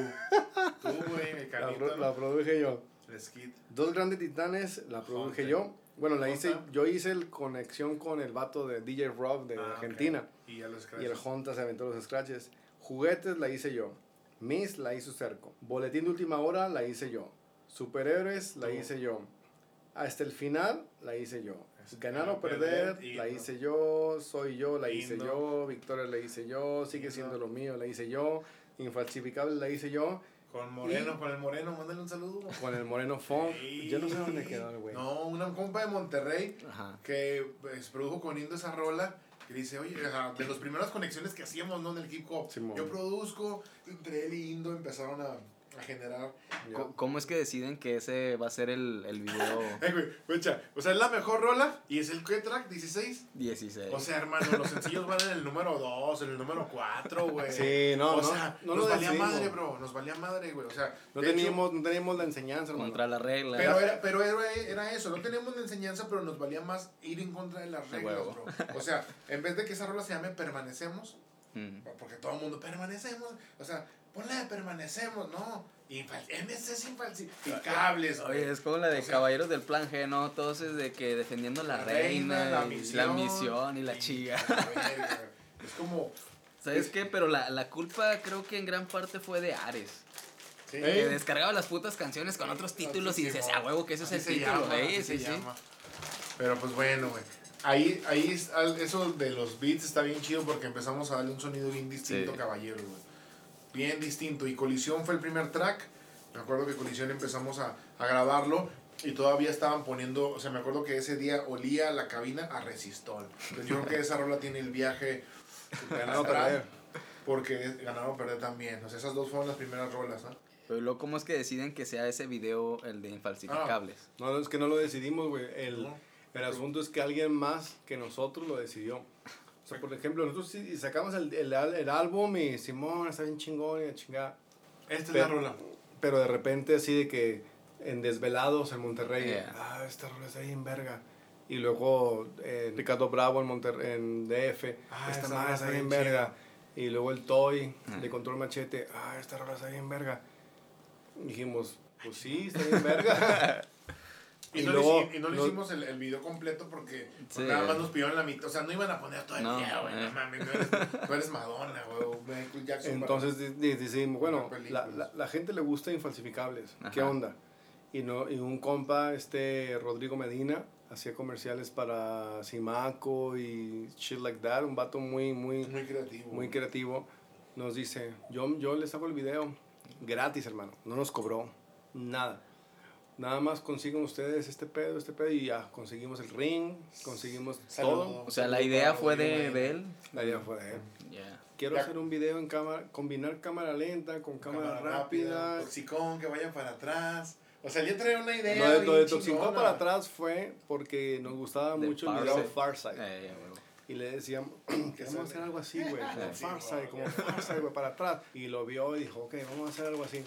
tú, güey, el la, la produje yo. Skid. Dos grandes titanes, la produje yo. Bueno, la hice, yo hice el conexión con el vato de DJ Rob de Ah. Argentina. Y ya los Y el Honta se aventó los scratches. Juguetes la hice yo. Miss la hizo Cerco. Boletín de última hora la hice yo. Superhéroes la Tú. hice yo. Hasta el final la hice yo. Ganar o perder perder, la hice yo. Soy yo la hice Indo. yo. Victoria la hice yo. Sigue Indo. siendo lo mío la hice yo. Infalsificable la hice yo. Con Moreno, con el Moreno, mándale un saludo. Con el Moreno. Sí. Yo no sé dónde quedó el güey. No, una compa de Monterrey Ajá. que pues, produjo con Indo esa rola. Que dice, oye, de las primeras conexiones que hacíamos, ¿no? En el hip hop. Simón. Yo produzco, entre él y Indo empezaron a, a generar. Co- ¿Cómo es que deciden que ese va a ser el, el video Eh, güey, fecha, o sea, es la mejor rola y es el que track 16. 16? O sea, hermano, los sencillos van en el número 2, en el número 4, güey. Sí, no, o no, sea, no nos valía decidimos. madre, bro. Nos valía madre, güey. O sea, No de hecho, teníamos, no teníamos la enseñanza, hermano. Contra la regla. Pero, era, pero era, era eso, no teníamos la enseñanza, pero nos valía más ir en contra de las reglas, huevo. bro. O sea, en vez de que esa rola se llame Permanecemos, Mm. porque todo el mundo permanecemos, o sea, ponle de Permanecemos, no. Infal MC es infalsificables, güey. Oye, es como la de O sea, Caballeros del Plan G, ¿no? Todos es de que defendiendo la, La reina, reina, la y misión, la misión y la chiga. Es como, ¿Sabes qué? Pero la, la culpa creo que en gran parte fue de Ares. sí, Que descargaba las putas canciones con otros títulos y dices, ah, huevo, que ese es el título, Sí, sí. Pero pues bueno, güey. Ahí, ahí eso de los beats está bien chido porque empezamos a darle un sonido bien distinto, Sí. caballeros, güey. Bien distinto. Y Colisión fue el primer track. Me acuerdo que Colisión empezamos a, a grabarlo y todavía estaban poniendo, o sea, me acuerdo que ese día olía la cabina a resistol. Entonces yo creo que esa rola tiene el viaje Ganar o astral, perder. Porque es ganar o perder también. O sea, esas dos fueron las primeras rolas, ¿no? Pero luego, ¿cómo es que deciden que sea ese video el de infalsificables? No, es que no lo decidimos, güey. El, el asunto es que alguien más que nosotros lo decidió. O sea, por ejemplo, nosotros sí sacamos el, el, el álbum y Simón está bien chingón y chingada. Esta es la rola. Pero de repente así de que en Desvelados en Monterrey, Yeah. ah, esta rola está bien verga. Y luego eh, Ricardo Bravo en, Monterrey, en DF, Ah, esta rola está bien verga. Y luego el Toy Ah. de Control Machete, ah, esta rola está bien verga. Dijimos, pues sí, está bien verga. Y, Y no, luego le, y no le no- hicimos el, el video completo porque Sí. nada más nos pidieron la mitad. O sea, no iban a poner todo el No, video, güey. eh. No mames, no eres, tú eres Madonna, güey. o Michael Jackson. Entonces decimos, bueno, la, la, la gente le gusta infalsificables. ¿Qué Ajá. onda? Y, no, y un compa, este Rodrigo Medina, hacía comerciales para Simaco y shit like that. Un vato muy, muy, muy creativo. muy creativo. Nos dice, yo, yo les hago el video gratis, hermano. No nos cobró nada. Nada más consigan ustedes este pedo, este pedo y ya conseguimos el ring, conseguimos todo. O sea, la idea fue de, de él. La idea fue de él. Ya. Quiero hacer un video en cámara, combinar cámara lenta con cámara, rápida. Toxicón, que vaya para atrás. O sea, yo traía una idea. Lo de, lo de Toxicón para atrás fue porque nos gustaba Del mucho el Farsight. video Farsight. Eh, huevo. Y le decíamos, queremos hacer algo así, güey, como Sí, Farsight, como. Farsight, güey, para atrás. Y lo vio y dijo, ok, vamos a hacer algo así.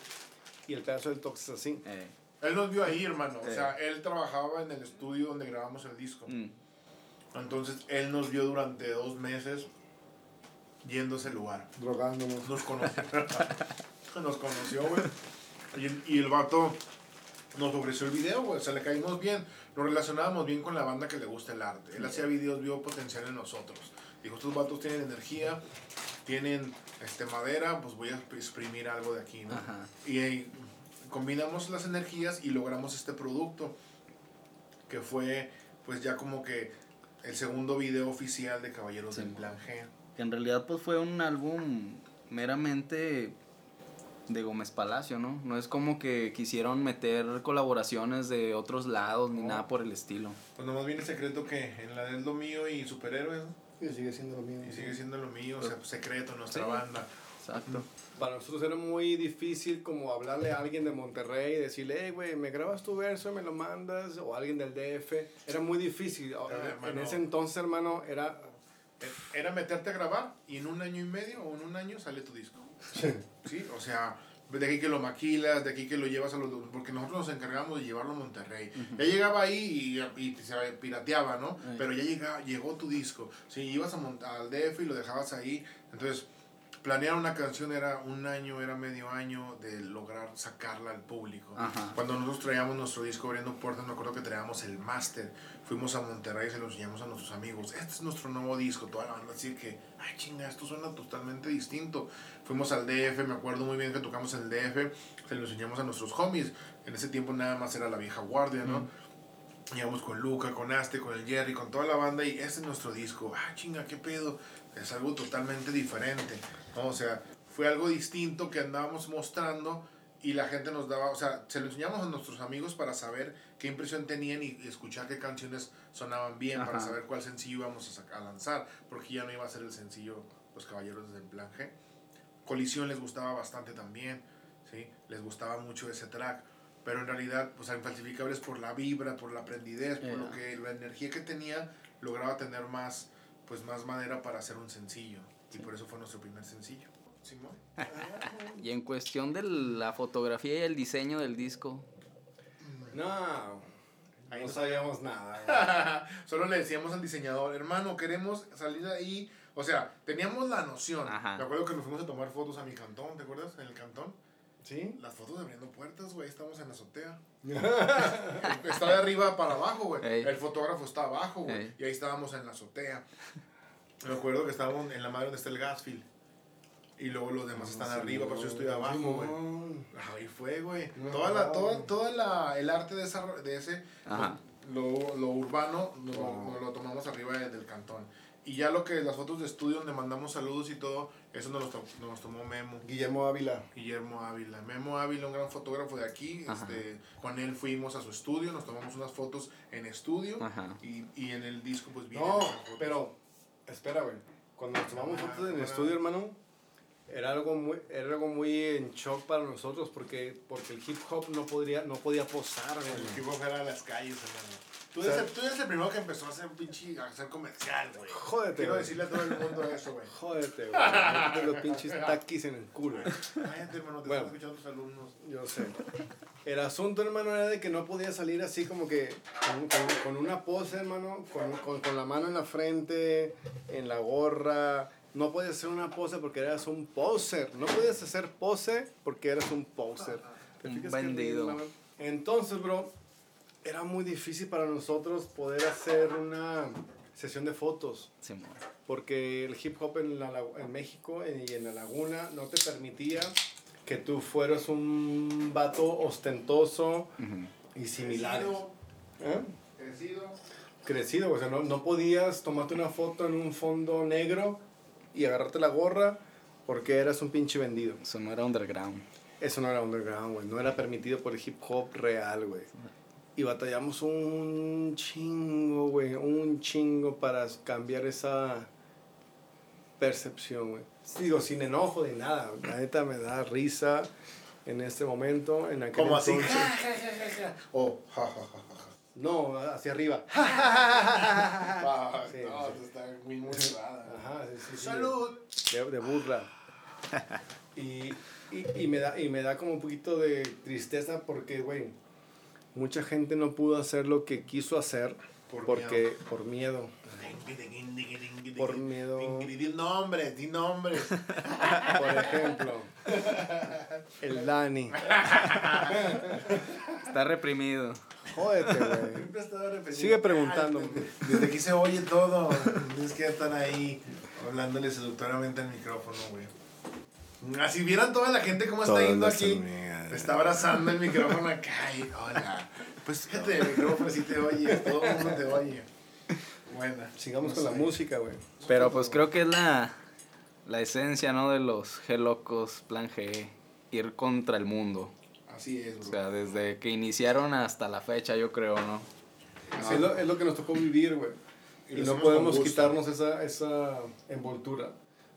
Y el pedazo del Tox es así. Eh, Él nos vio ahí, hermano. O sea, él trabajaba en el estudio donde grabamos el disco. mm. Entonces, él nos vio durante dos meses yendo a ese lugar. Drogándonos. Nos conoció. nos conoció, güey. Y, el- y el vato nos ofreció el video, güey. O sea, le caímos bien. Nos relacionábamos bien con la banda que le gusta el arte. Él hacía videos, vio potencial en nosotros. Dijo, estos vatos tienen energía, tienen este, madera, pues voy a exprimir algo de aquí, ¿no? Ajá. Y ahí combinamos las energías y logramos este producto que fue pues ya como que el segundo video oficial de Caballeros Sí. del Plan G. Que en realidad pues fue un álbum meramente de Gómez Palacio, ¿no? No es como que quisieron meter colaboraciones de otros lados ni No. nada por el estilo. Pues nomás viene el secreto que en la de es lo mío y superhéroes ¿no? Y sigue siendo lo mismo. y sigue siendo lo mío, o sea, pues, secreto, nuestra Sí. banda. Exacto. Para nosotros era muy difícil como hablarle a alguien de Monterrey y decirle, hey, güey, ¿me grabas tu verso y me lo mandas? O alguien del DF. Era muy difícil. Pero, en hermano- ese entonces, hermano, era... E- Era meterte a grabar y en un año y medio o en un año sale tu disco. Sí, o sea, de aquí que lo maquilas, de aquí que lo llevas a los... Porque nosotros nos encargamos de llevarlo a Monterrey. Ya llegaba ahí y, y se pirateaba, ¿no? Ay. Pero ya llega, llegó tu disco. Si ibas a al DF y lo dejabas ahí, entonces planear una canción era un año, era medio año de lograr sacarla al público. Ajá. Cuando nosotros traíamos nuestro disco abriendo puertas, me acuerdo que traíamos el máster. Fuimos a Monterrey y se lo enseñamos a nuestros amigos. Este es nuestro nuevo disco. Toda la banda decir que, ay chinga, esto suena totalmente distinto. Fuimos al DF, me acuerdo muy bien que tocamos el DF. Se lo enseñamos a nuestros homies. En ese tiempo nada más era la vieja guardia, ¿no? Llegamos con Luca, con Aste, con el Jerry, con toda la banda y este es nuestro disco. Ah, chinga, qué pedo. Es algo totalmente diferente. ¿No? O sea, fue algo distinto que andábamos mostrando y la gente nos daba, o sea, se lo enseñamos a nuestros amigos para saber qué impresión tenían y escuchar qué canciones sonaban bien, para saber cuál sencillo íbamos a, a lanzar, porque ya no iba a ser el sencillo Los Caballeros del Plan G. Colisión les gustaba bastante también, ¿sí? Les gustaba mucho ese track, pero en realidad, pues a Infalsificables por la vibra, por la prendidez, por lo que la energía que tenía, lograba tener más, pues más madera para hacer un sencillo, y por eso fue nuestro primer sencillo. Simón. Y en cuestión de la fotografía y el diseño del disco, No, Ahí no sabíamos nada. Solo le decíamos al diseñador, hermano, queremos salir de ahí. O sea, teníamos la noción. Ajá. Me acuerdo que nos fuimos a tomar fotos a mi cantón, ¿te acuerdas? En el cantón. ¿Sí? Las fotos de abriendo puertas, güey, estamos en la azotea. Está de arriba para abajo, güey. Ey. El fotógrafo está abajo, güey. Ey. Y ahí estábamos en la azotea. Me acuerdo que estábamos en la madre donde está el gasfield. Y luego los demás están arriba, pero yo estoy abajo, güey. Simón. Ahí fue, güey. No, Toda la, wow. toda, toda la, el arte de, esa, de ese, Ajá. lo, lo urbano, nos, lo tomamos arriba de- del cantón. Y ya lo que, las fotos de estudio donde mandamos saludos y todo, eso nos, lo to- nos tomó Memo. Guillermo Ávila. Guillermo Ávila. Memo Ávila, un gran fotógrafo de aquí. Ajá. Este, con él fuimos a su estudio, nos tomamos unas fotos en estudio. Ajá. Y, y en el disco, pues vienen No, pero, espera, güey. Cuando nos tomamos fotos en el estudio, hermano, era algo muy, era algo muy en shock para nosotros porque, porque el hip hop no podría, no podía posar, El güey. equipo fuera a las calles, hermano. Tú O sea- eres, el, tú eres el primero que empezó a hacer pinche, a hacer comercial, güey. Jódete, Quiero decirle a todo el mundo eso, güey. Jódete, güey. Los pinches taquis en el culo. Cállate, hermano, te Bueno. están escuchando tus alumnos. Yo sé. El asunto, hermano, era de que no podía salir así como que con, con- con una pose, hermano, con, con, con la mano en la frente, en la gorra. No podías hacer una pose porque eras un poser. No podías hacer pose porque eras un poser. ¿Te Un bandido. ridículo, hermano? Entonces, bro, era muy difícil para nosotros poder hacer una sesión de fotos. Simón. Porque el hip hop en, la, en México y en la laguna no te permitía que tú fueras un vato ostentoso Ujú. y similares. Crecido, ¿Eh? crecido. Crecido, o sea, no, no podías tomarte una foto en un fondo negro y agarrarte la gorra porque eras un pinche vendido. Eso no era underground. eso no era underground, güey. No era permitido por el hip hop real, güey. Y batallamos un chingo, güey. Un chingo para cambiar esa percepción, güey. Digo, sin enojo de nada. La neta me da risa en este momento. En aquel así. entonces- O ja, ja, ja, ja, ja. No, hacia arriba. Sí, no, sí. está muy motivada. Ajá, sí. Salud. de, de burla. Y, y, y me da, y me da como un poquito de tristeza porque, güey, mucha gente no pudo hacer lo que quiso hacer Por porque por miedo. Por miedo. Di nombres, di nombres. Por ejemplo, el Dani. Está reprimido. Jódete, güey. Sigue preguntando. Desde desde aquí se oye todo. Es que ya están ahí hablándole seductoramente al micrófono, güey. Así vieran toda la gente cómo está yendo aquí. amigas. Está abrazando el micrófono acá y hola. Pues fíjate, el micrófono sí te oye, todo el mundo te oye. Buena. Sigamos No con la música, güey. Pero pues creo que es la, la esencia, ¿no? De los G locos, plan G, ir contra el mundo. Así es, O bro. sea, desde que iniciaron hasta la fecha, yo creo, ¿no? Así es, lo, es lo que nos tocó vivir, güey. Y Y no podemos quitarnos esa, esa envoltura.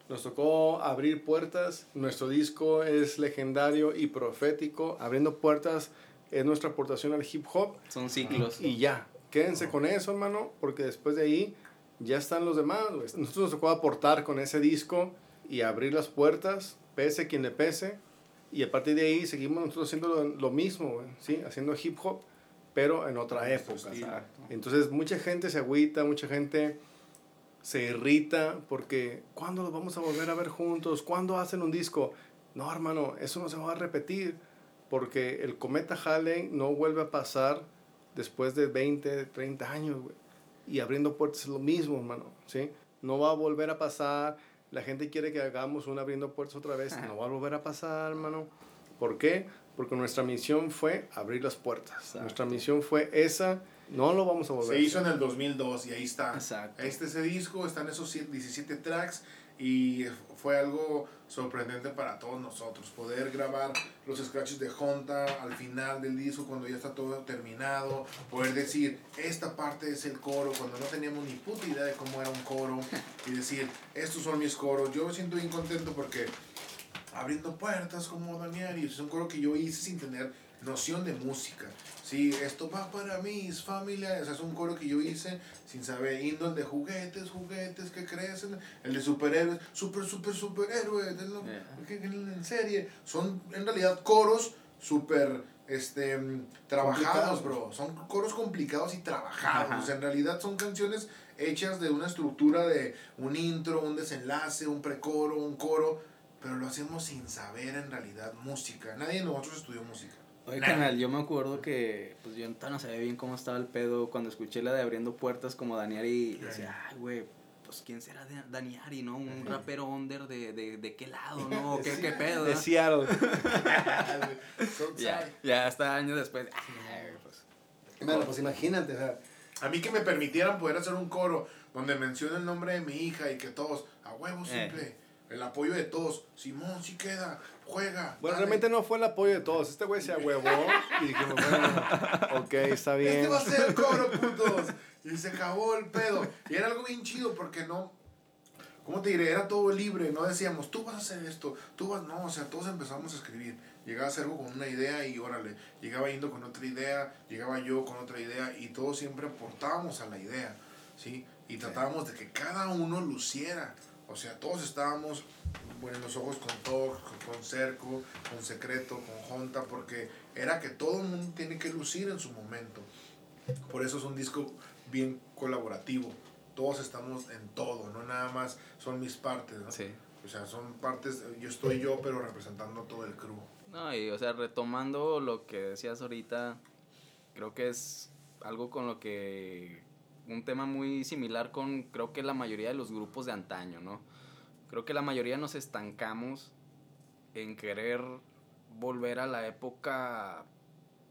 Nos tocó abrir puertas. Nuestro disco es legendario y profético. Abriendo puertas es nuestra aportación al hip hop. Son ciclos. Y ya. Quédense con eso, hermano, porque después de ahí ya están los demás. güey. Nosotros nos tocó aportar con ese disco y abrir las puertas, pese quien le pese. Y a partir de ahí seguimos nosotros haciendo lo, lo mismo, ¿sí? Haciendo hip hop, pero en otra época. Entonces mucha gente se agüita, mucha gente se irrita porque ¿cuándo los vamos a volver a ver juntos? ¿Cuándo hacen un disco? No, hermano, eso no se va a repetir porque el cometa Halley no vuelve a pasar después de 20, 30 años, güey. Y abriendo puertas es lo mismo, hermano, ¿sí? No va a volver a pasar. La gente quiere que hagamos un abriendo puertas otra vez. No va a volver a pasar, hermano. ¿Por qué? Porque nuestra misión fue abrir las puertas. Exacto. Nuestra misión fue esa. No lo vamos a volver Se hizo en el 2002 y ahí está. Exacto. Ahí está ese disco, están esos siete- 17 tracks y fue algo sorprendente para todos nosotros. Poder grabar los scratches de Honta al final del disco cuando ya está todo terminado. Poder decir, esta parte es el coro cuando no teníamos ni puta idea de cómo era un coro. Y decir, estos son mis coros. Yo me siento bien contento porque abriendo puertas como Daniel y es un coro que yo hice sin tener noción de música. Sí, esto va para mis familiares. Es un coro que yo hice sin saber. Índole de juguetes, juguetes que crecen. El de superhéroes, super, super, superhéroes. lo- Yeah. En serie. Son en realidad coros super este, mm, trabajados, bro. Son coros complicados y trabajados. Ajá. En realidad son canciones hechas de una estructura de un intro, un desenlace, un precoro, un coro. Pero lo hacemos sin saber en realidad música. Nadie de nosotros estudió música. Oye, Nah. canal, yo me acuerdo que pues yo no sabía bien cómo estaba el pedo cuando escuché la de abriendo puertas como Daniari y decía, ay, güey, pues quién será Da- Daniari, ¿no? Un rapero under de, de, de qué lado, ¿no? ¿Qué, qué pedo? De? Seattle. Ya, ya hasta años después, ay, pues, Bueno, pues imagínate, o sea, A mí que me permitieran poder hacer un coro donde mencione el nombre de mi hija y que todos, a huevo simple, el apoyo de todos, Simón sí queda, juega. Bueno, dale. realmente no fue el apoyo de todos. Este güey se ahuevó y dijimos, bueno, ok, está bien. Este va a ser el coro, putos. Y se acabó el pedo. Y era algo bien chido porque no. ¿Cómo te diré? Era todo libre. No decíamos, tú vas a hacer esto, tú vas. No, o sea, todos empezamos a escribir. Llegaba a algo con una idea y órale. Llegaba Indo con otra idea, llegaba yo con otra idea y todos siempre aportábamos a la idea. ¿Sí? Y tratábamos de que cada uno luciera. O sea, todos estábamos bueno, en los ojos con Tox, con, Cerco, con Secreto, con Honta, porque era que todo el mundo tiene que lucir en su momento. Por eso es un disco bien colaborativo. Todos estamos en todo, no nada más son mis partes, ¿no? sí. O sea, son partes, yo estoy yo, pero representando todo el crew. No, y o sea, retomando lo que decías ahorita, creo que es algo con lo que un tema muy similar con creo que la mayoría de los grupos de antaño, ¿no? Creo que la mayoría nos estancamos en querer volver a la época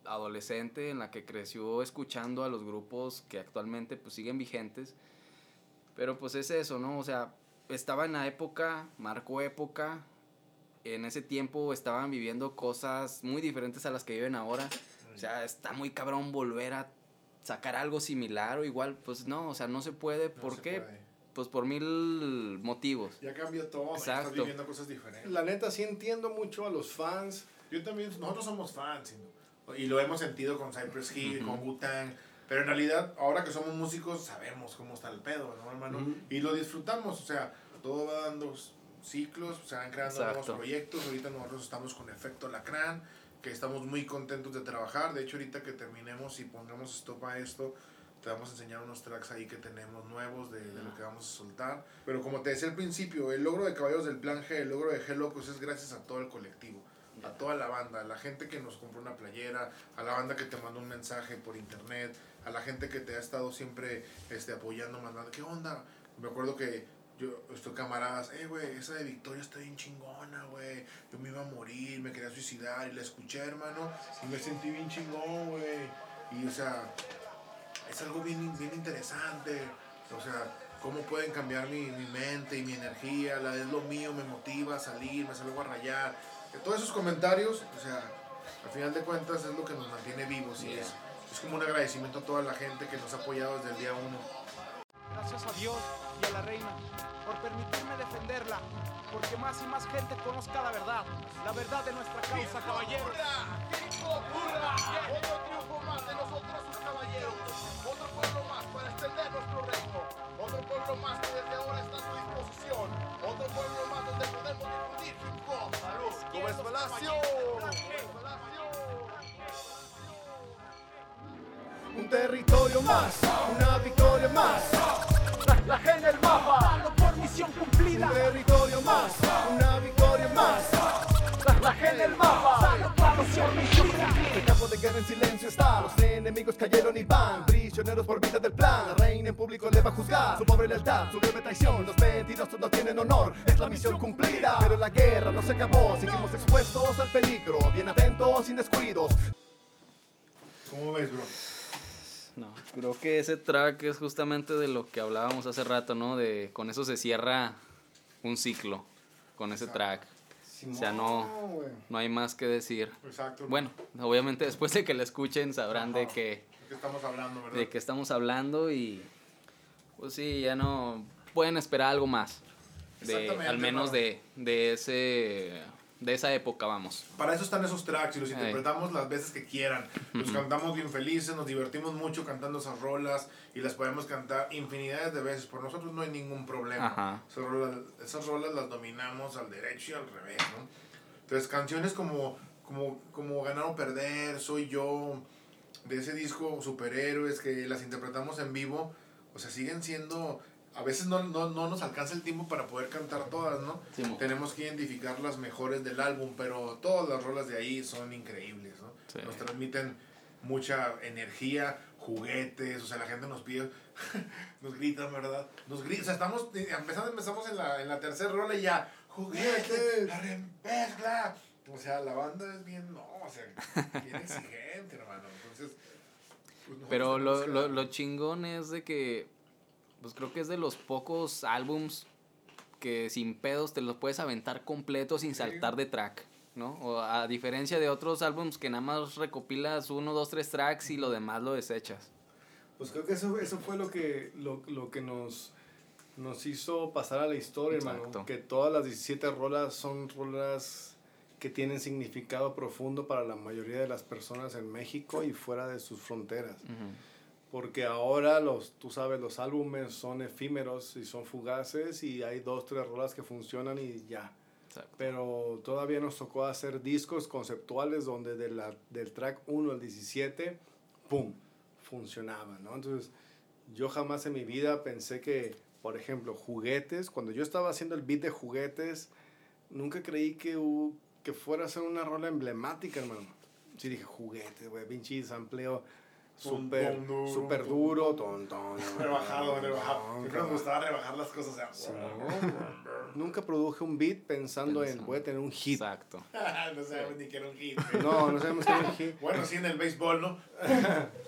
adolescente en la que creció escuchando a los grupos que actualmente pues siguen vigentes. Pero pues es eso, ¿no? O sea, estaba en la época, marcó época, en ese tiempo estaban viviendo cosas muy diferentes a las que viven ahora. O sea, está muy cabrón volver a sacar algo similar o igual, pues no, o sea, no se puede. ¿Por se qué? puede. Pues por mil motivos. Ya cambió todo, ya estás Exacto. viviendo cosas diferentes. La neta sí entiendo mucho a los fans. Yo también, nosotros somos fans ¿no? y lo hemos sentido con Cypress Hill, Ujú. con Wu-Tang, pero en realidad ahora que somos músicos sabemos cómo está el pedo, ¿no, hermano? Ujú. Y lo disfrutamos, o sea, todo va dando ciclos, se van creando Exacto. nuevos proyectos, ahorita nosotros estamos con Efecto Lacrán, que estamos muy contentos de trabajar, de hecho ahorita que terminemos y pongamos stop a esto, te vamos a enseñar unos tracks ahí que tenemos nuevos de, de lo que vamos a soltar. Pero como te decía al principio, el logro de Caballeros del Plan G, el logro de G Locos es gracias a todo el colectivo, a toda la banda, a la gente que nos compró una playera, a la banda que te mandó un mensaje por internet, a la gente que te ha estado siempre este, apoyando, mandando, ¿qué onda? Me acuerdo que yo estoy camaradas, eh, güey, esa de Victoria está bien chingona, güey. Yo me iba a morir, me quería suicidar y la escuché, hermano, y me sentí bien chingón, güey. Y, o sea, es algo bien, bien interesante. O sea, cómo pueden cambiar mi, mi mente y mi energía. La es lo mío, me motiva a salir, me salgo a rayar. Que todos esos comentarios, o sea, al final de cuentas es lo que nos mantiene vivos y Yeah. es, es como un agradecimiento a toda la gente que nos ha apoyado desde el día uno. Gracias a Dios y a la reina por permitirme defenderla, porque más y más gente conozca la verdad, la verdad de nuestra causa, caballeros. Otro triunfo más de nosotros sus caballeros. Otro pueblo más para extender nuestro reino. Otro pueblo más que desde ahora está a su disposición. Otro pueblo más donde podemos difundir hip hop. Salud. Gómez Palacio. Un territorio más, una victoria más. Misión cumplida. Un territorio más, una victoria más. La gente del mapa, misión cumplida. El campo de guerra en silencio está. Los enemigos cayeron y van. Prisioneros por vida del plan. La reina en público le va a juzgar. Su pobre lealtad, su breve traición. Los mentirosos no tienen honor. Es la misión cumplida. Pero la guerra no se acabó. Seguimos expuestos al peligro. Bien atentos, sin descuidos. ¿Cómo ves, bro? No, creo que ese track es justamente de lo que hablábamos hace rato, ¿no? De con eso se cierra un ciclo con ese track. O sea, no, no hay más que decir. Exacto. Bueno, obviamente después de que la escuchen sabrán de Ajá. qué, ¿De qué estamos hablando, verdad? de qué estamos hablando y pues sí, ya no pueden esperar algo más. De, Exactamente, al menos ¿no? de, de ese de esa época, vamos. Para eso están esos tracks y los interpretamos las veces que quieran. Los cantamos bien felices, nos divertimos mucho cantando esas rolas y las podemos cantar infinidades de veces. Por nosotros no hay ningún problema. Ajá. Esas, rolas, esas rolas las dominamos al derecho y al revés, ¿no? Entonces, canciones como, como, como Ganar o Perder, Soy Yo, de ese disco Superhéroes que las interpretamos en vivo, o sea, siguen siendo... A veces no, no, no nos alcanza el tiempo para poder cantar todas, ¿no? Sí. Tenemos que identificar las mejores del álbum, pero todas las rolas de ahí son increíbles, ¿no? Sí. Nos transmiten mucha energía, juguetes, o sea, la gente nos pide, nos gritan, ¿verdad? Nos gritan, o sea, estamos, empezando, empezamos en la, en la tercera rola y ya, juguetes, la reempezcla. O sea, la banda es bien, no, o sea, bien exigente, hermano. Entonces, pues, Pero lo, lo, lo chingón es de que, pues creo que es de los pocos álbums que sin pedos te los puedes aventar completo sin saltar de track, ¿no? O a diferencia de otros álbums que nada más recopilas uno, dos, tres tracks y lo demás lo desechas. Pues creo que eso, eso fue lo que, lo, lo que nos, nos hizo pasar a la historia, Exacto. hermano. Que todas las 17 rolas son rolas que tienen significado profundo para la mayoría de las personas en México y fuera de sus fronteras. Porque ahora los, tú sabes, los álbumes son efímeros y son fugaces y hay dos, tres rolas que funcionan y ya. Exacto. Pero todavía nos tocó hacer discos conceptuales donde de la, del track 1 al 17, ¡pum! funcionaba, ¿no? Entonces, yo jamás en mi vida pensé que, por ejemplo, juguetes, cuando yo estaba haciendo el beat de juguetes, nunca creí que, que fuera a ser una rola emblemática, hermano. Sí dije, juguetes, güey, pinche sampleo súper ton, duro, ton, Rebajado, rebajado. Siempre nos gustaba rebajar las cosas. o sea, Sí, nunca produje un beat pensando en voy a tener un hit. Exacto. no sabemos ni que era un hit. No, no sabemos que era un hit. Bueno, sí en el béisbol, ¿no?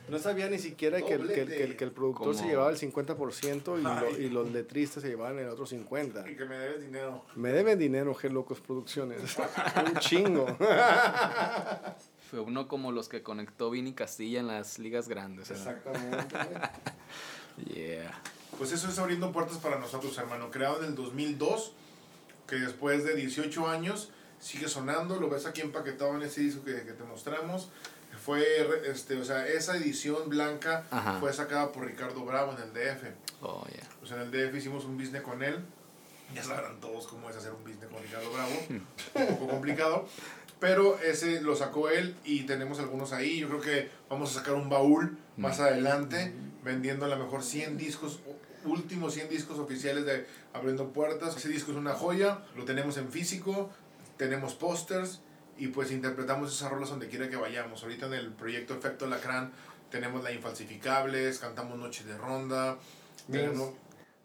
No sabía ni siquiera que el, que el, que el, que el productor se llevaba el 50% y, lo- y los letristas se llevaban el otro 50%. Y que me debes dinero. Me deben dinero, G Locos Producciones. un chingo. Fue uno como los que conectó Vini Castilla en las ligas grandes. ¿eh? Exactamente. Yeah. Pues eso es abriendo puertas para nosotros, hermano. Creado en el 2002, que después de 18 años sigue sonando. Lo ves aquí empaquetado en ese disco que, que te mostramos. Fue, este, o sea, esa edición blanca Ajá. fue sacada por Ricardo Bravo en el DF. Oh, yeah. Pues en el DF hicimos un business con él. Ya sabrán todos cómo es hacer un business con Ricardo Bravo. un poco complicado. Pero ese lo sacó él y tenemos algunos ahí. Yo creo que vamos a sacar un baúl más adelante vendiendo a lo mejor 100 discos, últimos 100 discos oficiales de Abriendo Puertas. Ese disco es una joya. Lo tenemos en físico. Tenemos pósters y pues interpretamos esas rolas donde quiera que vayamos. Ahorita en el proyecto Efecto Lacrán tenemos la Infalsificables, cantamos Noche de Ronda. tenemos-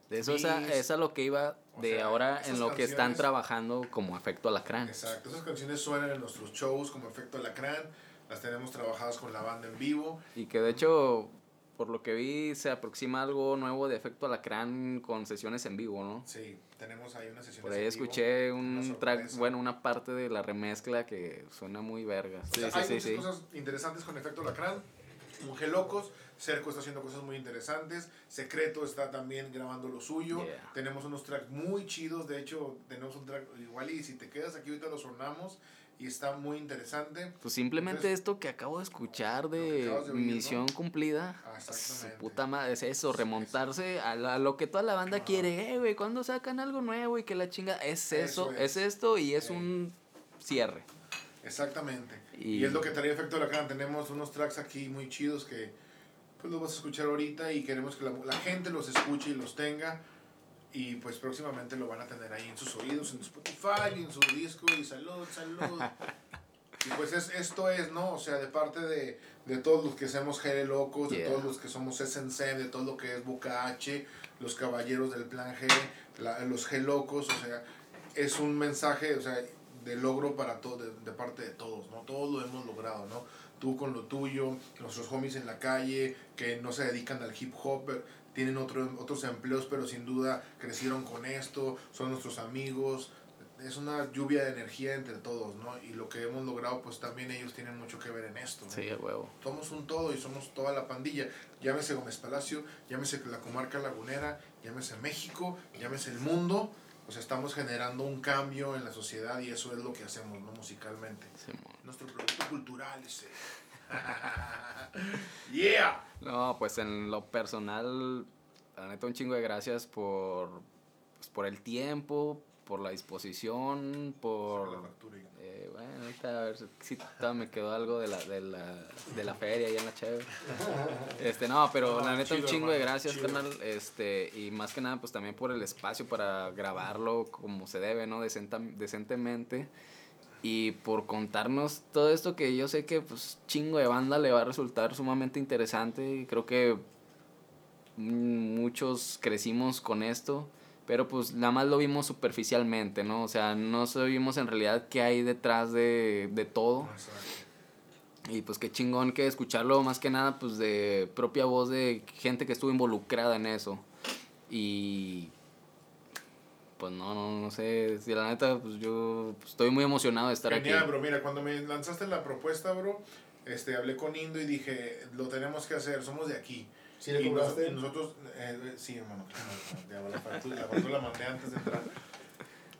De eso es a, es a lo que iba O de sea, ahora en lo que están trabajando como efecto alacrán. Exacto, esas canciones suenan en nuestros shows como Efecto Alacrán, las tenemos trabajadas con la banda en vivo. Y que de hecho, por lo que vi, se aproxima algo nuevo de efecto alacrán con sesiones en vivo, ¿no? Sí, tenemos ahí una sesión. Por ahí escuché un track, bueno una parte de la remezcla que suena muy verga. Sí, sí, hay sí, muchas sí. cosas interesantes con Efecto Lacrán. Mujer Locos, Cerco está haciendo cosas muy interesantes. Secreto está también grabando lo suyo. Yeah. Tenemos unos tracks muy chidos. De hecho, tenemos un track igual y si te quedas aquí ahorita lo sonamos y está muy interesante. Pues simplemente Entonces- esto que acabo de escuchar de de misión cumplida. Ah, Su exactamente. puta madre, es eso, remontarse a, la- a lo que toda la banda Ajá. quiere. Eh, güey, ¿cuándo sacan algo nuevo y que la chinga? Es eso, Eso es. es. esto y es un cierre. Exactamente. Y- Y, es lo que trae Efecto Lacrán. Tenemos unos tracks aquí muy chidos que pues los vas a escuchar ahorita y queremos que la, la gente los escuche y los tenga. Y pues próximamente lo van a tener ahí en sus oídos, en Spotify, y en su disco. Y salud, salud. y pues es, esto es, ¿no? O sea, de parte de, de todos los que somos Jere Locos, de Yeah. todos los que somos SNC, de todo lo que es Boca H, los caballeros del plan G, la- los G Locos, o sea, es un mensaje, o sea, de logro para todo, de, de parte de todos, ¿no? Todos lo hemos logrado, ¿no? Tú con lo tuyo, nuestros homies en la calle, que no se dedican al hip hop, tienen otro, otros empleos, pero sin duda crecieron con esto, son nuestros amigos. Es una lluvia de energía entre todos, ¿no? Y lo que hemos logrado, pues también ellos tienen mucho que ver en esto. ¿no? Sí, huevo. Somos un todo y somos toda la pandilla. Llámese Gómez Palacio, llámese la comarca lagunera, llámese México, llámese el mundo. O sea, estamos generando un cambio en la sociedad y eso es lo que hacemos, ¿no? Musicalmente. Simón. Nuestro producto cultural ese. yeah. No, pues en lo personal, la neta, un chingo de gracias por, pues, por el tiempo, por la disposición, por... Eh, bueno, ahorita a ver si- todavía me quedó algo de la, de la, de la feria ahí en la Cheve. Este, no, pero No, la neta, un chingo de gracias, carnal. Este, y más que nada, pues también por el espacio para grabarlo como se debe, ¿no? Decenta- decentemente. Y por contarnos todo esto que yo sé que, pues, chingo de banda le va a resultar sumamente interesante. Y creo que mm, muchos crecimos con esto. Pero pues nada más lo vimos superficialmente, ¿no? O sea, no sabíamos en realidad qué hay detrás de, de todo. Y pues qué chingón que escucharlo más que nada pues de propia voz de gente que estuvo involucrada en eso. Y pues no, no, no sé, si la neta pues yo pues, estoy muy emocionado de estar Genial, aquí. bro. Mira, cuando me lanzaste la propuesta, bro, este, hablé con Indo y dije, lo tenemos que hacer, somos de aquí. ¿Sí le y nos- cobraste? y nosotros, eh, sí, hermano, claro, la factura, la factura la mandé antes de entrar.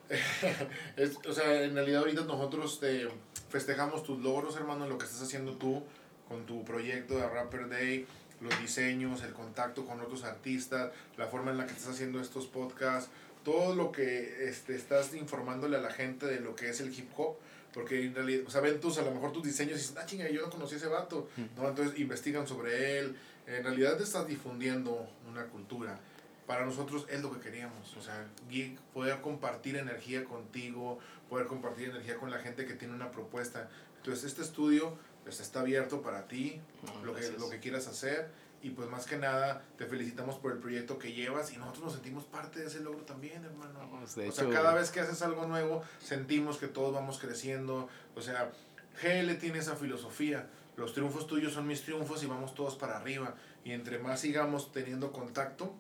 Es- o sea, en realidad ahorita nosotros te festejamos tus logros, hermano, lo que estás haciendo tú con tu proyecto de Rapper Day, los diseños, el contacto con otros artistas, la forma en la que estás haciendo estos podcasts, todo lo que este, estás informándole a la gente de lo que es el hip hop. Porque en realidad, o sea, ven tus, a lo mejor tus diseños y dicen, ah, chinga, yo no conocí a ese vato. ¿no? Entonces investigan sobre él. En realidad te estás difundiendo una cultura. Para nosotros es lo que queríamos. O sea, Geek, poder compartir energía contigo, poder compartir energía con la gente que tiene una propuesta. Entonces este estudio pues, está abierto para ti, lo, que, lo que quieras hacer. Y pues más que nada te felicitamos por el proyecto que llevas y nosotros nos sentimos parte de ese logro también, hermano. Vamos, de o sea, hecho- cada vez que haces algo nuevo, sentimos que todos vamos creciendo. O sea, GL tiene esa filosofía. Los triunfos tuyos son mis triunfos y vamos todos para arriba. Y entre más sigamos teniendo contacto,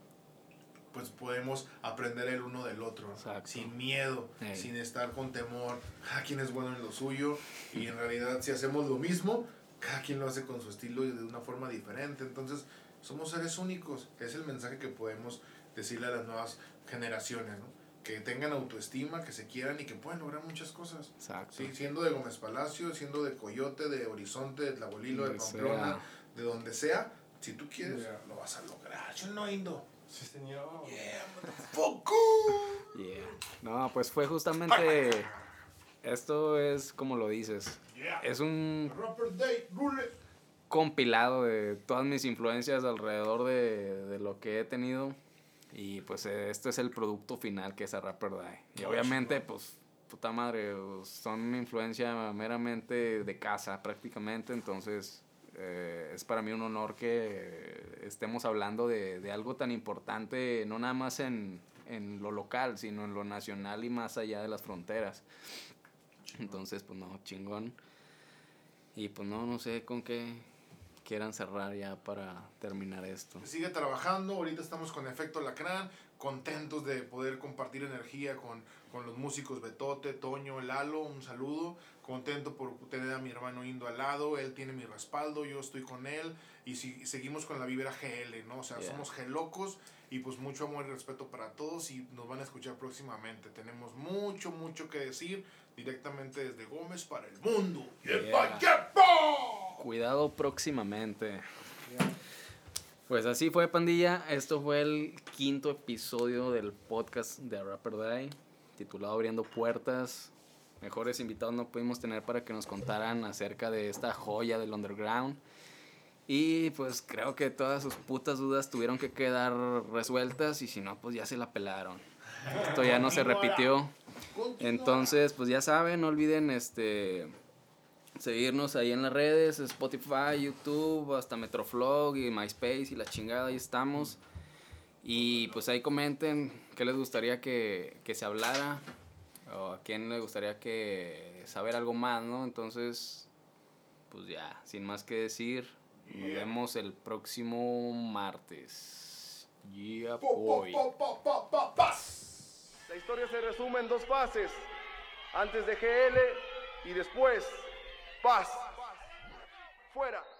pues podemos aprender el uno del otro. Exacto. Sin miedo, Ey. sin estar con temor. Cada quien es bueno en lo suyo. Y en realidad, si hacemos lo mismo, cada quien lo hace con su estilo y de una forma diferente. Entonces, somos seres únicos. Es el mensaje que podemos decirle a las nuevas generaciones, ¿no? Que tengan autoestima, que se quieran y que puedan lograr muchas cosas. Exacto. Sí, siendo de Gómez Palacio, siendo de Coyote, de Horizonte, de Tlahualilo, de Pamplona, sea. de donde sea, si tú quieres, Yeah. lo vas a lograr. Yo no indo. Sí, señor. Yeah. Yeah. No, pues fue justamente. Esto es como lo dices. Yeah. Es un compilado de todas mis influencias alrededor de, de lo que he tenido. Y pues eh, este es el producto final que es a Rapper Die. Y obviamente, pues, puta madre, pues, son una influencia meramente de casa prácticamente. Entonces, eh, es para mí un honor que estemos hablando de, de algo tan importante, no nada más en, en lo local, sino en lo nacional y más allá de las fronteras. Entonces, pues no, chingón. Y pues no, no sé con qué quieran cerrar ya para terminar esto. Sigue trabajando, ahorita estamos con Efecto Lacrán, contentos de poder compartir energía con, con los músicos Betote, Toño, Lalo, un saludo, contento por tener a mi hermano Indo al lado, él tiene mi respaldo, yo estoy con él y si, seguimos con la vibra GL, ¿no? O sea, Yeah. somos gelocos y pues mucho amor y respeto para todos y nos van a escuchar próximamente. Tenemos mucho, mucho que decir directamente desde Gómez para el mundo. Yeah. Cuidado próximamente. Pues así fue, pandilla. Esto fue el quinto episodio del podcast de Rapper Die, titulado Abriendo Puertas. Mejores invitados no pudimos tener para que nos contaran acerca de esta joya del underground. Y pues creo que todas sus putas dudas tuvieron que quedar resueltas y si no, pues ya se la pelaron. Esto ya no se repitió. Entonces, pues ya saben, no olviden este seguirnos ahí en las redes, Spotify, YouTube, hasta Metroflog y MySpace y la chingada, ahí estamos. Y pues ahí comenten qué les gustaría que, que se hablara o a quién le gustaría que saber algo más, ¿no? Entonces, pues ya, sin más que decir, nos vemos el próximo martes. Yeah, boy. La historia se resume en dos fases. Antes de GL y después paz. Fuera.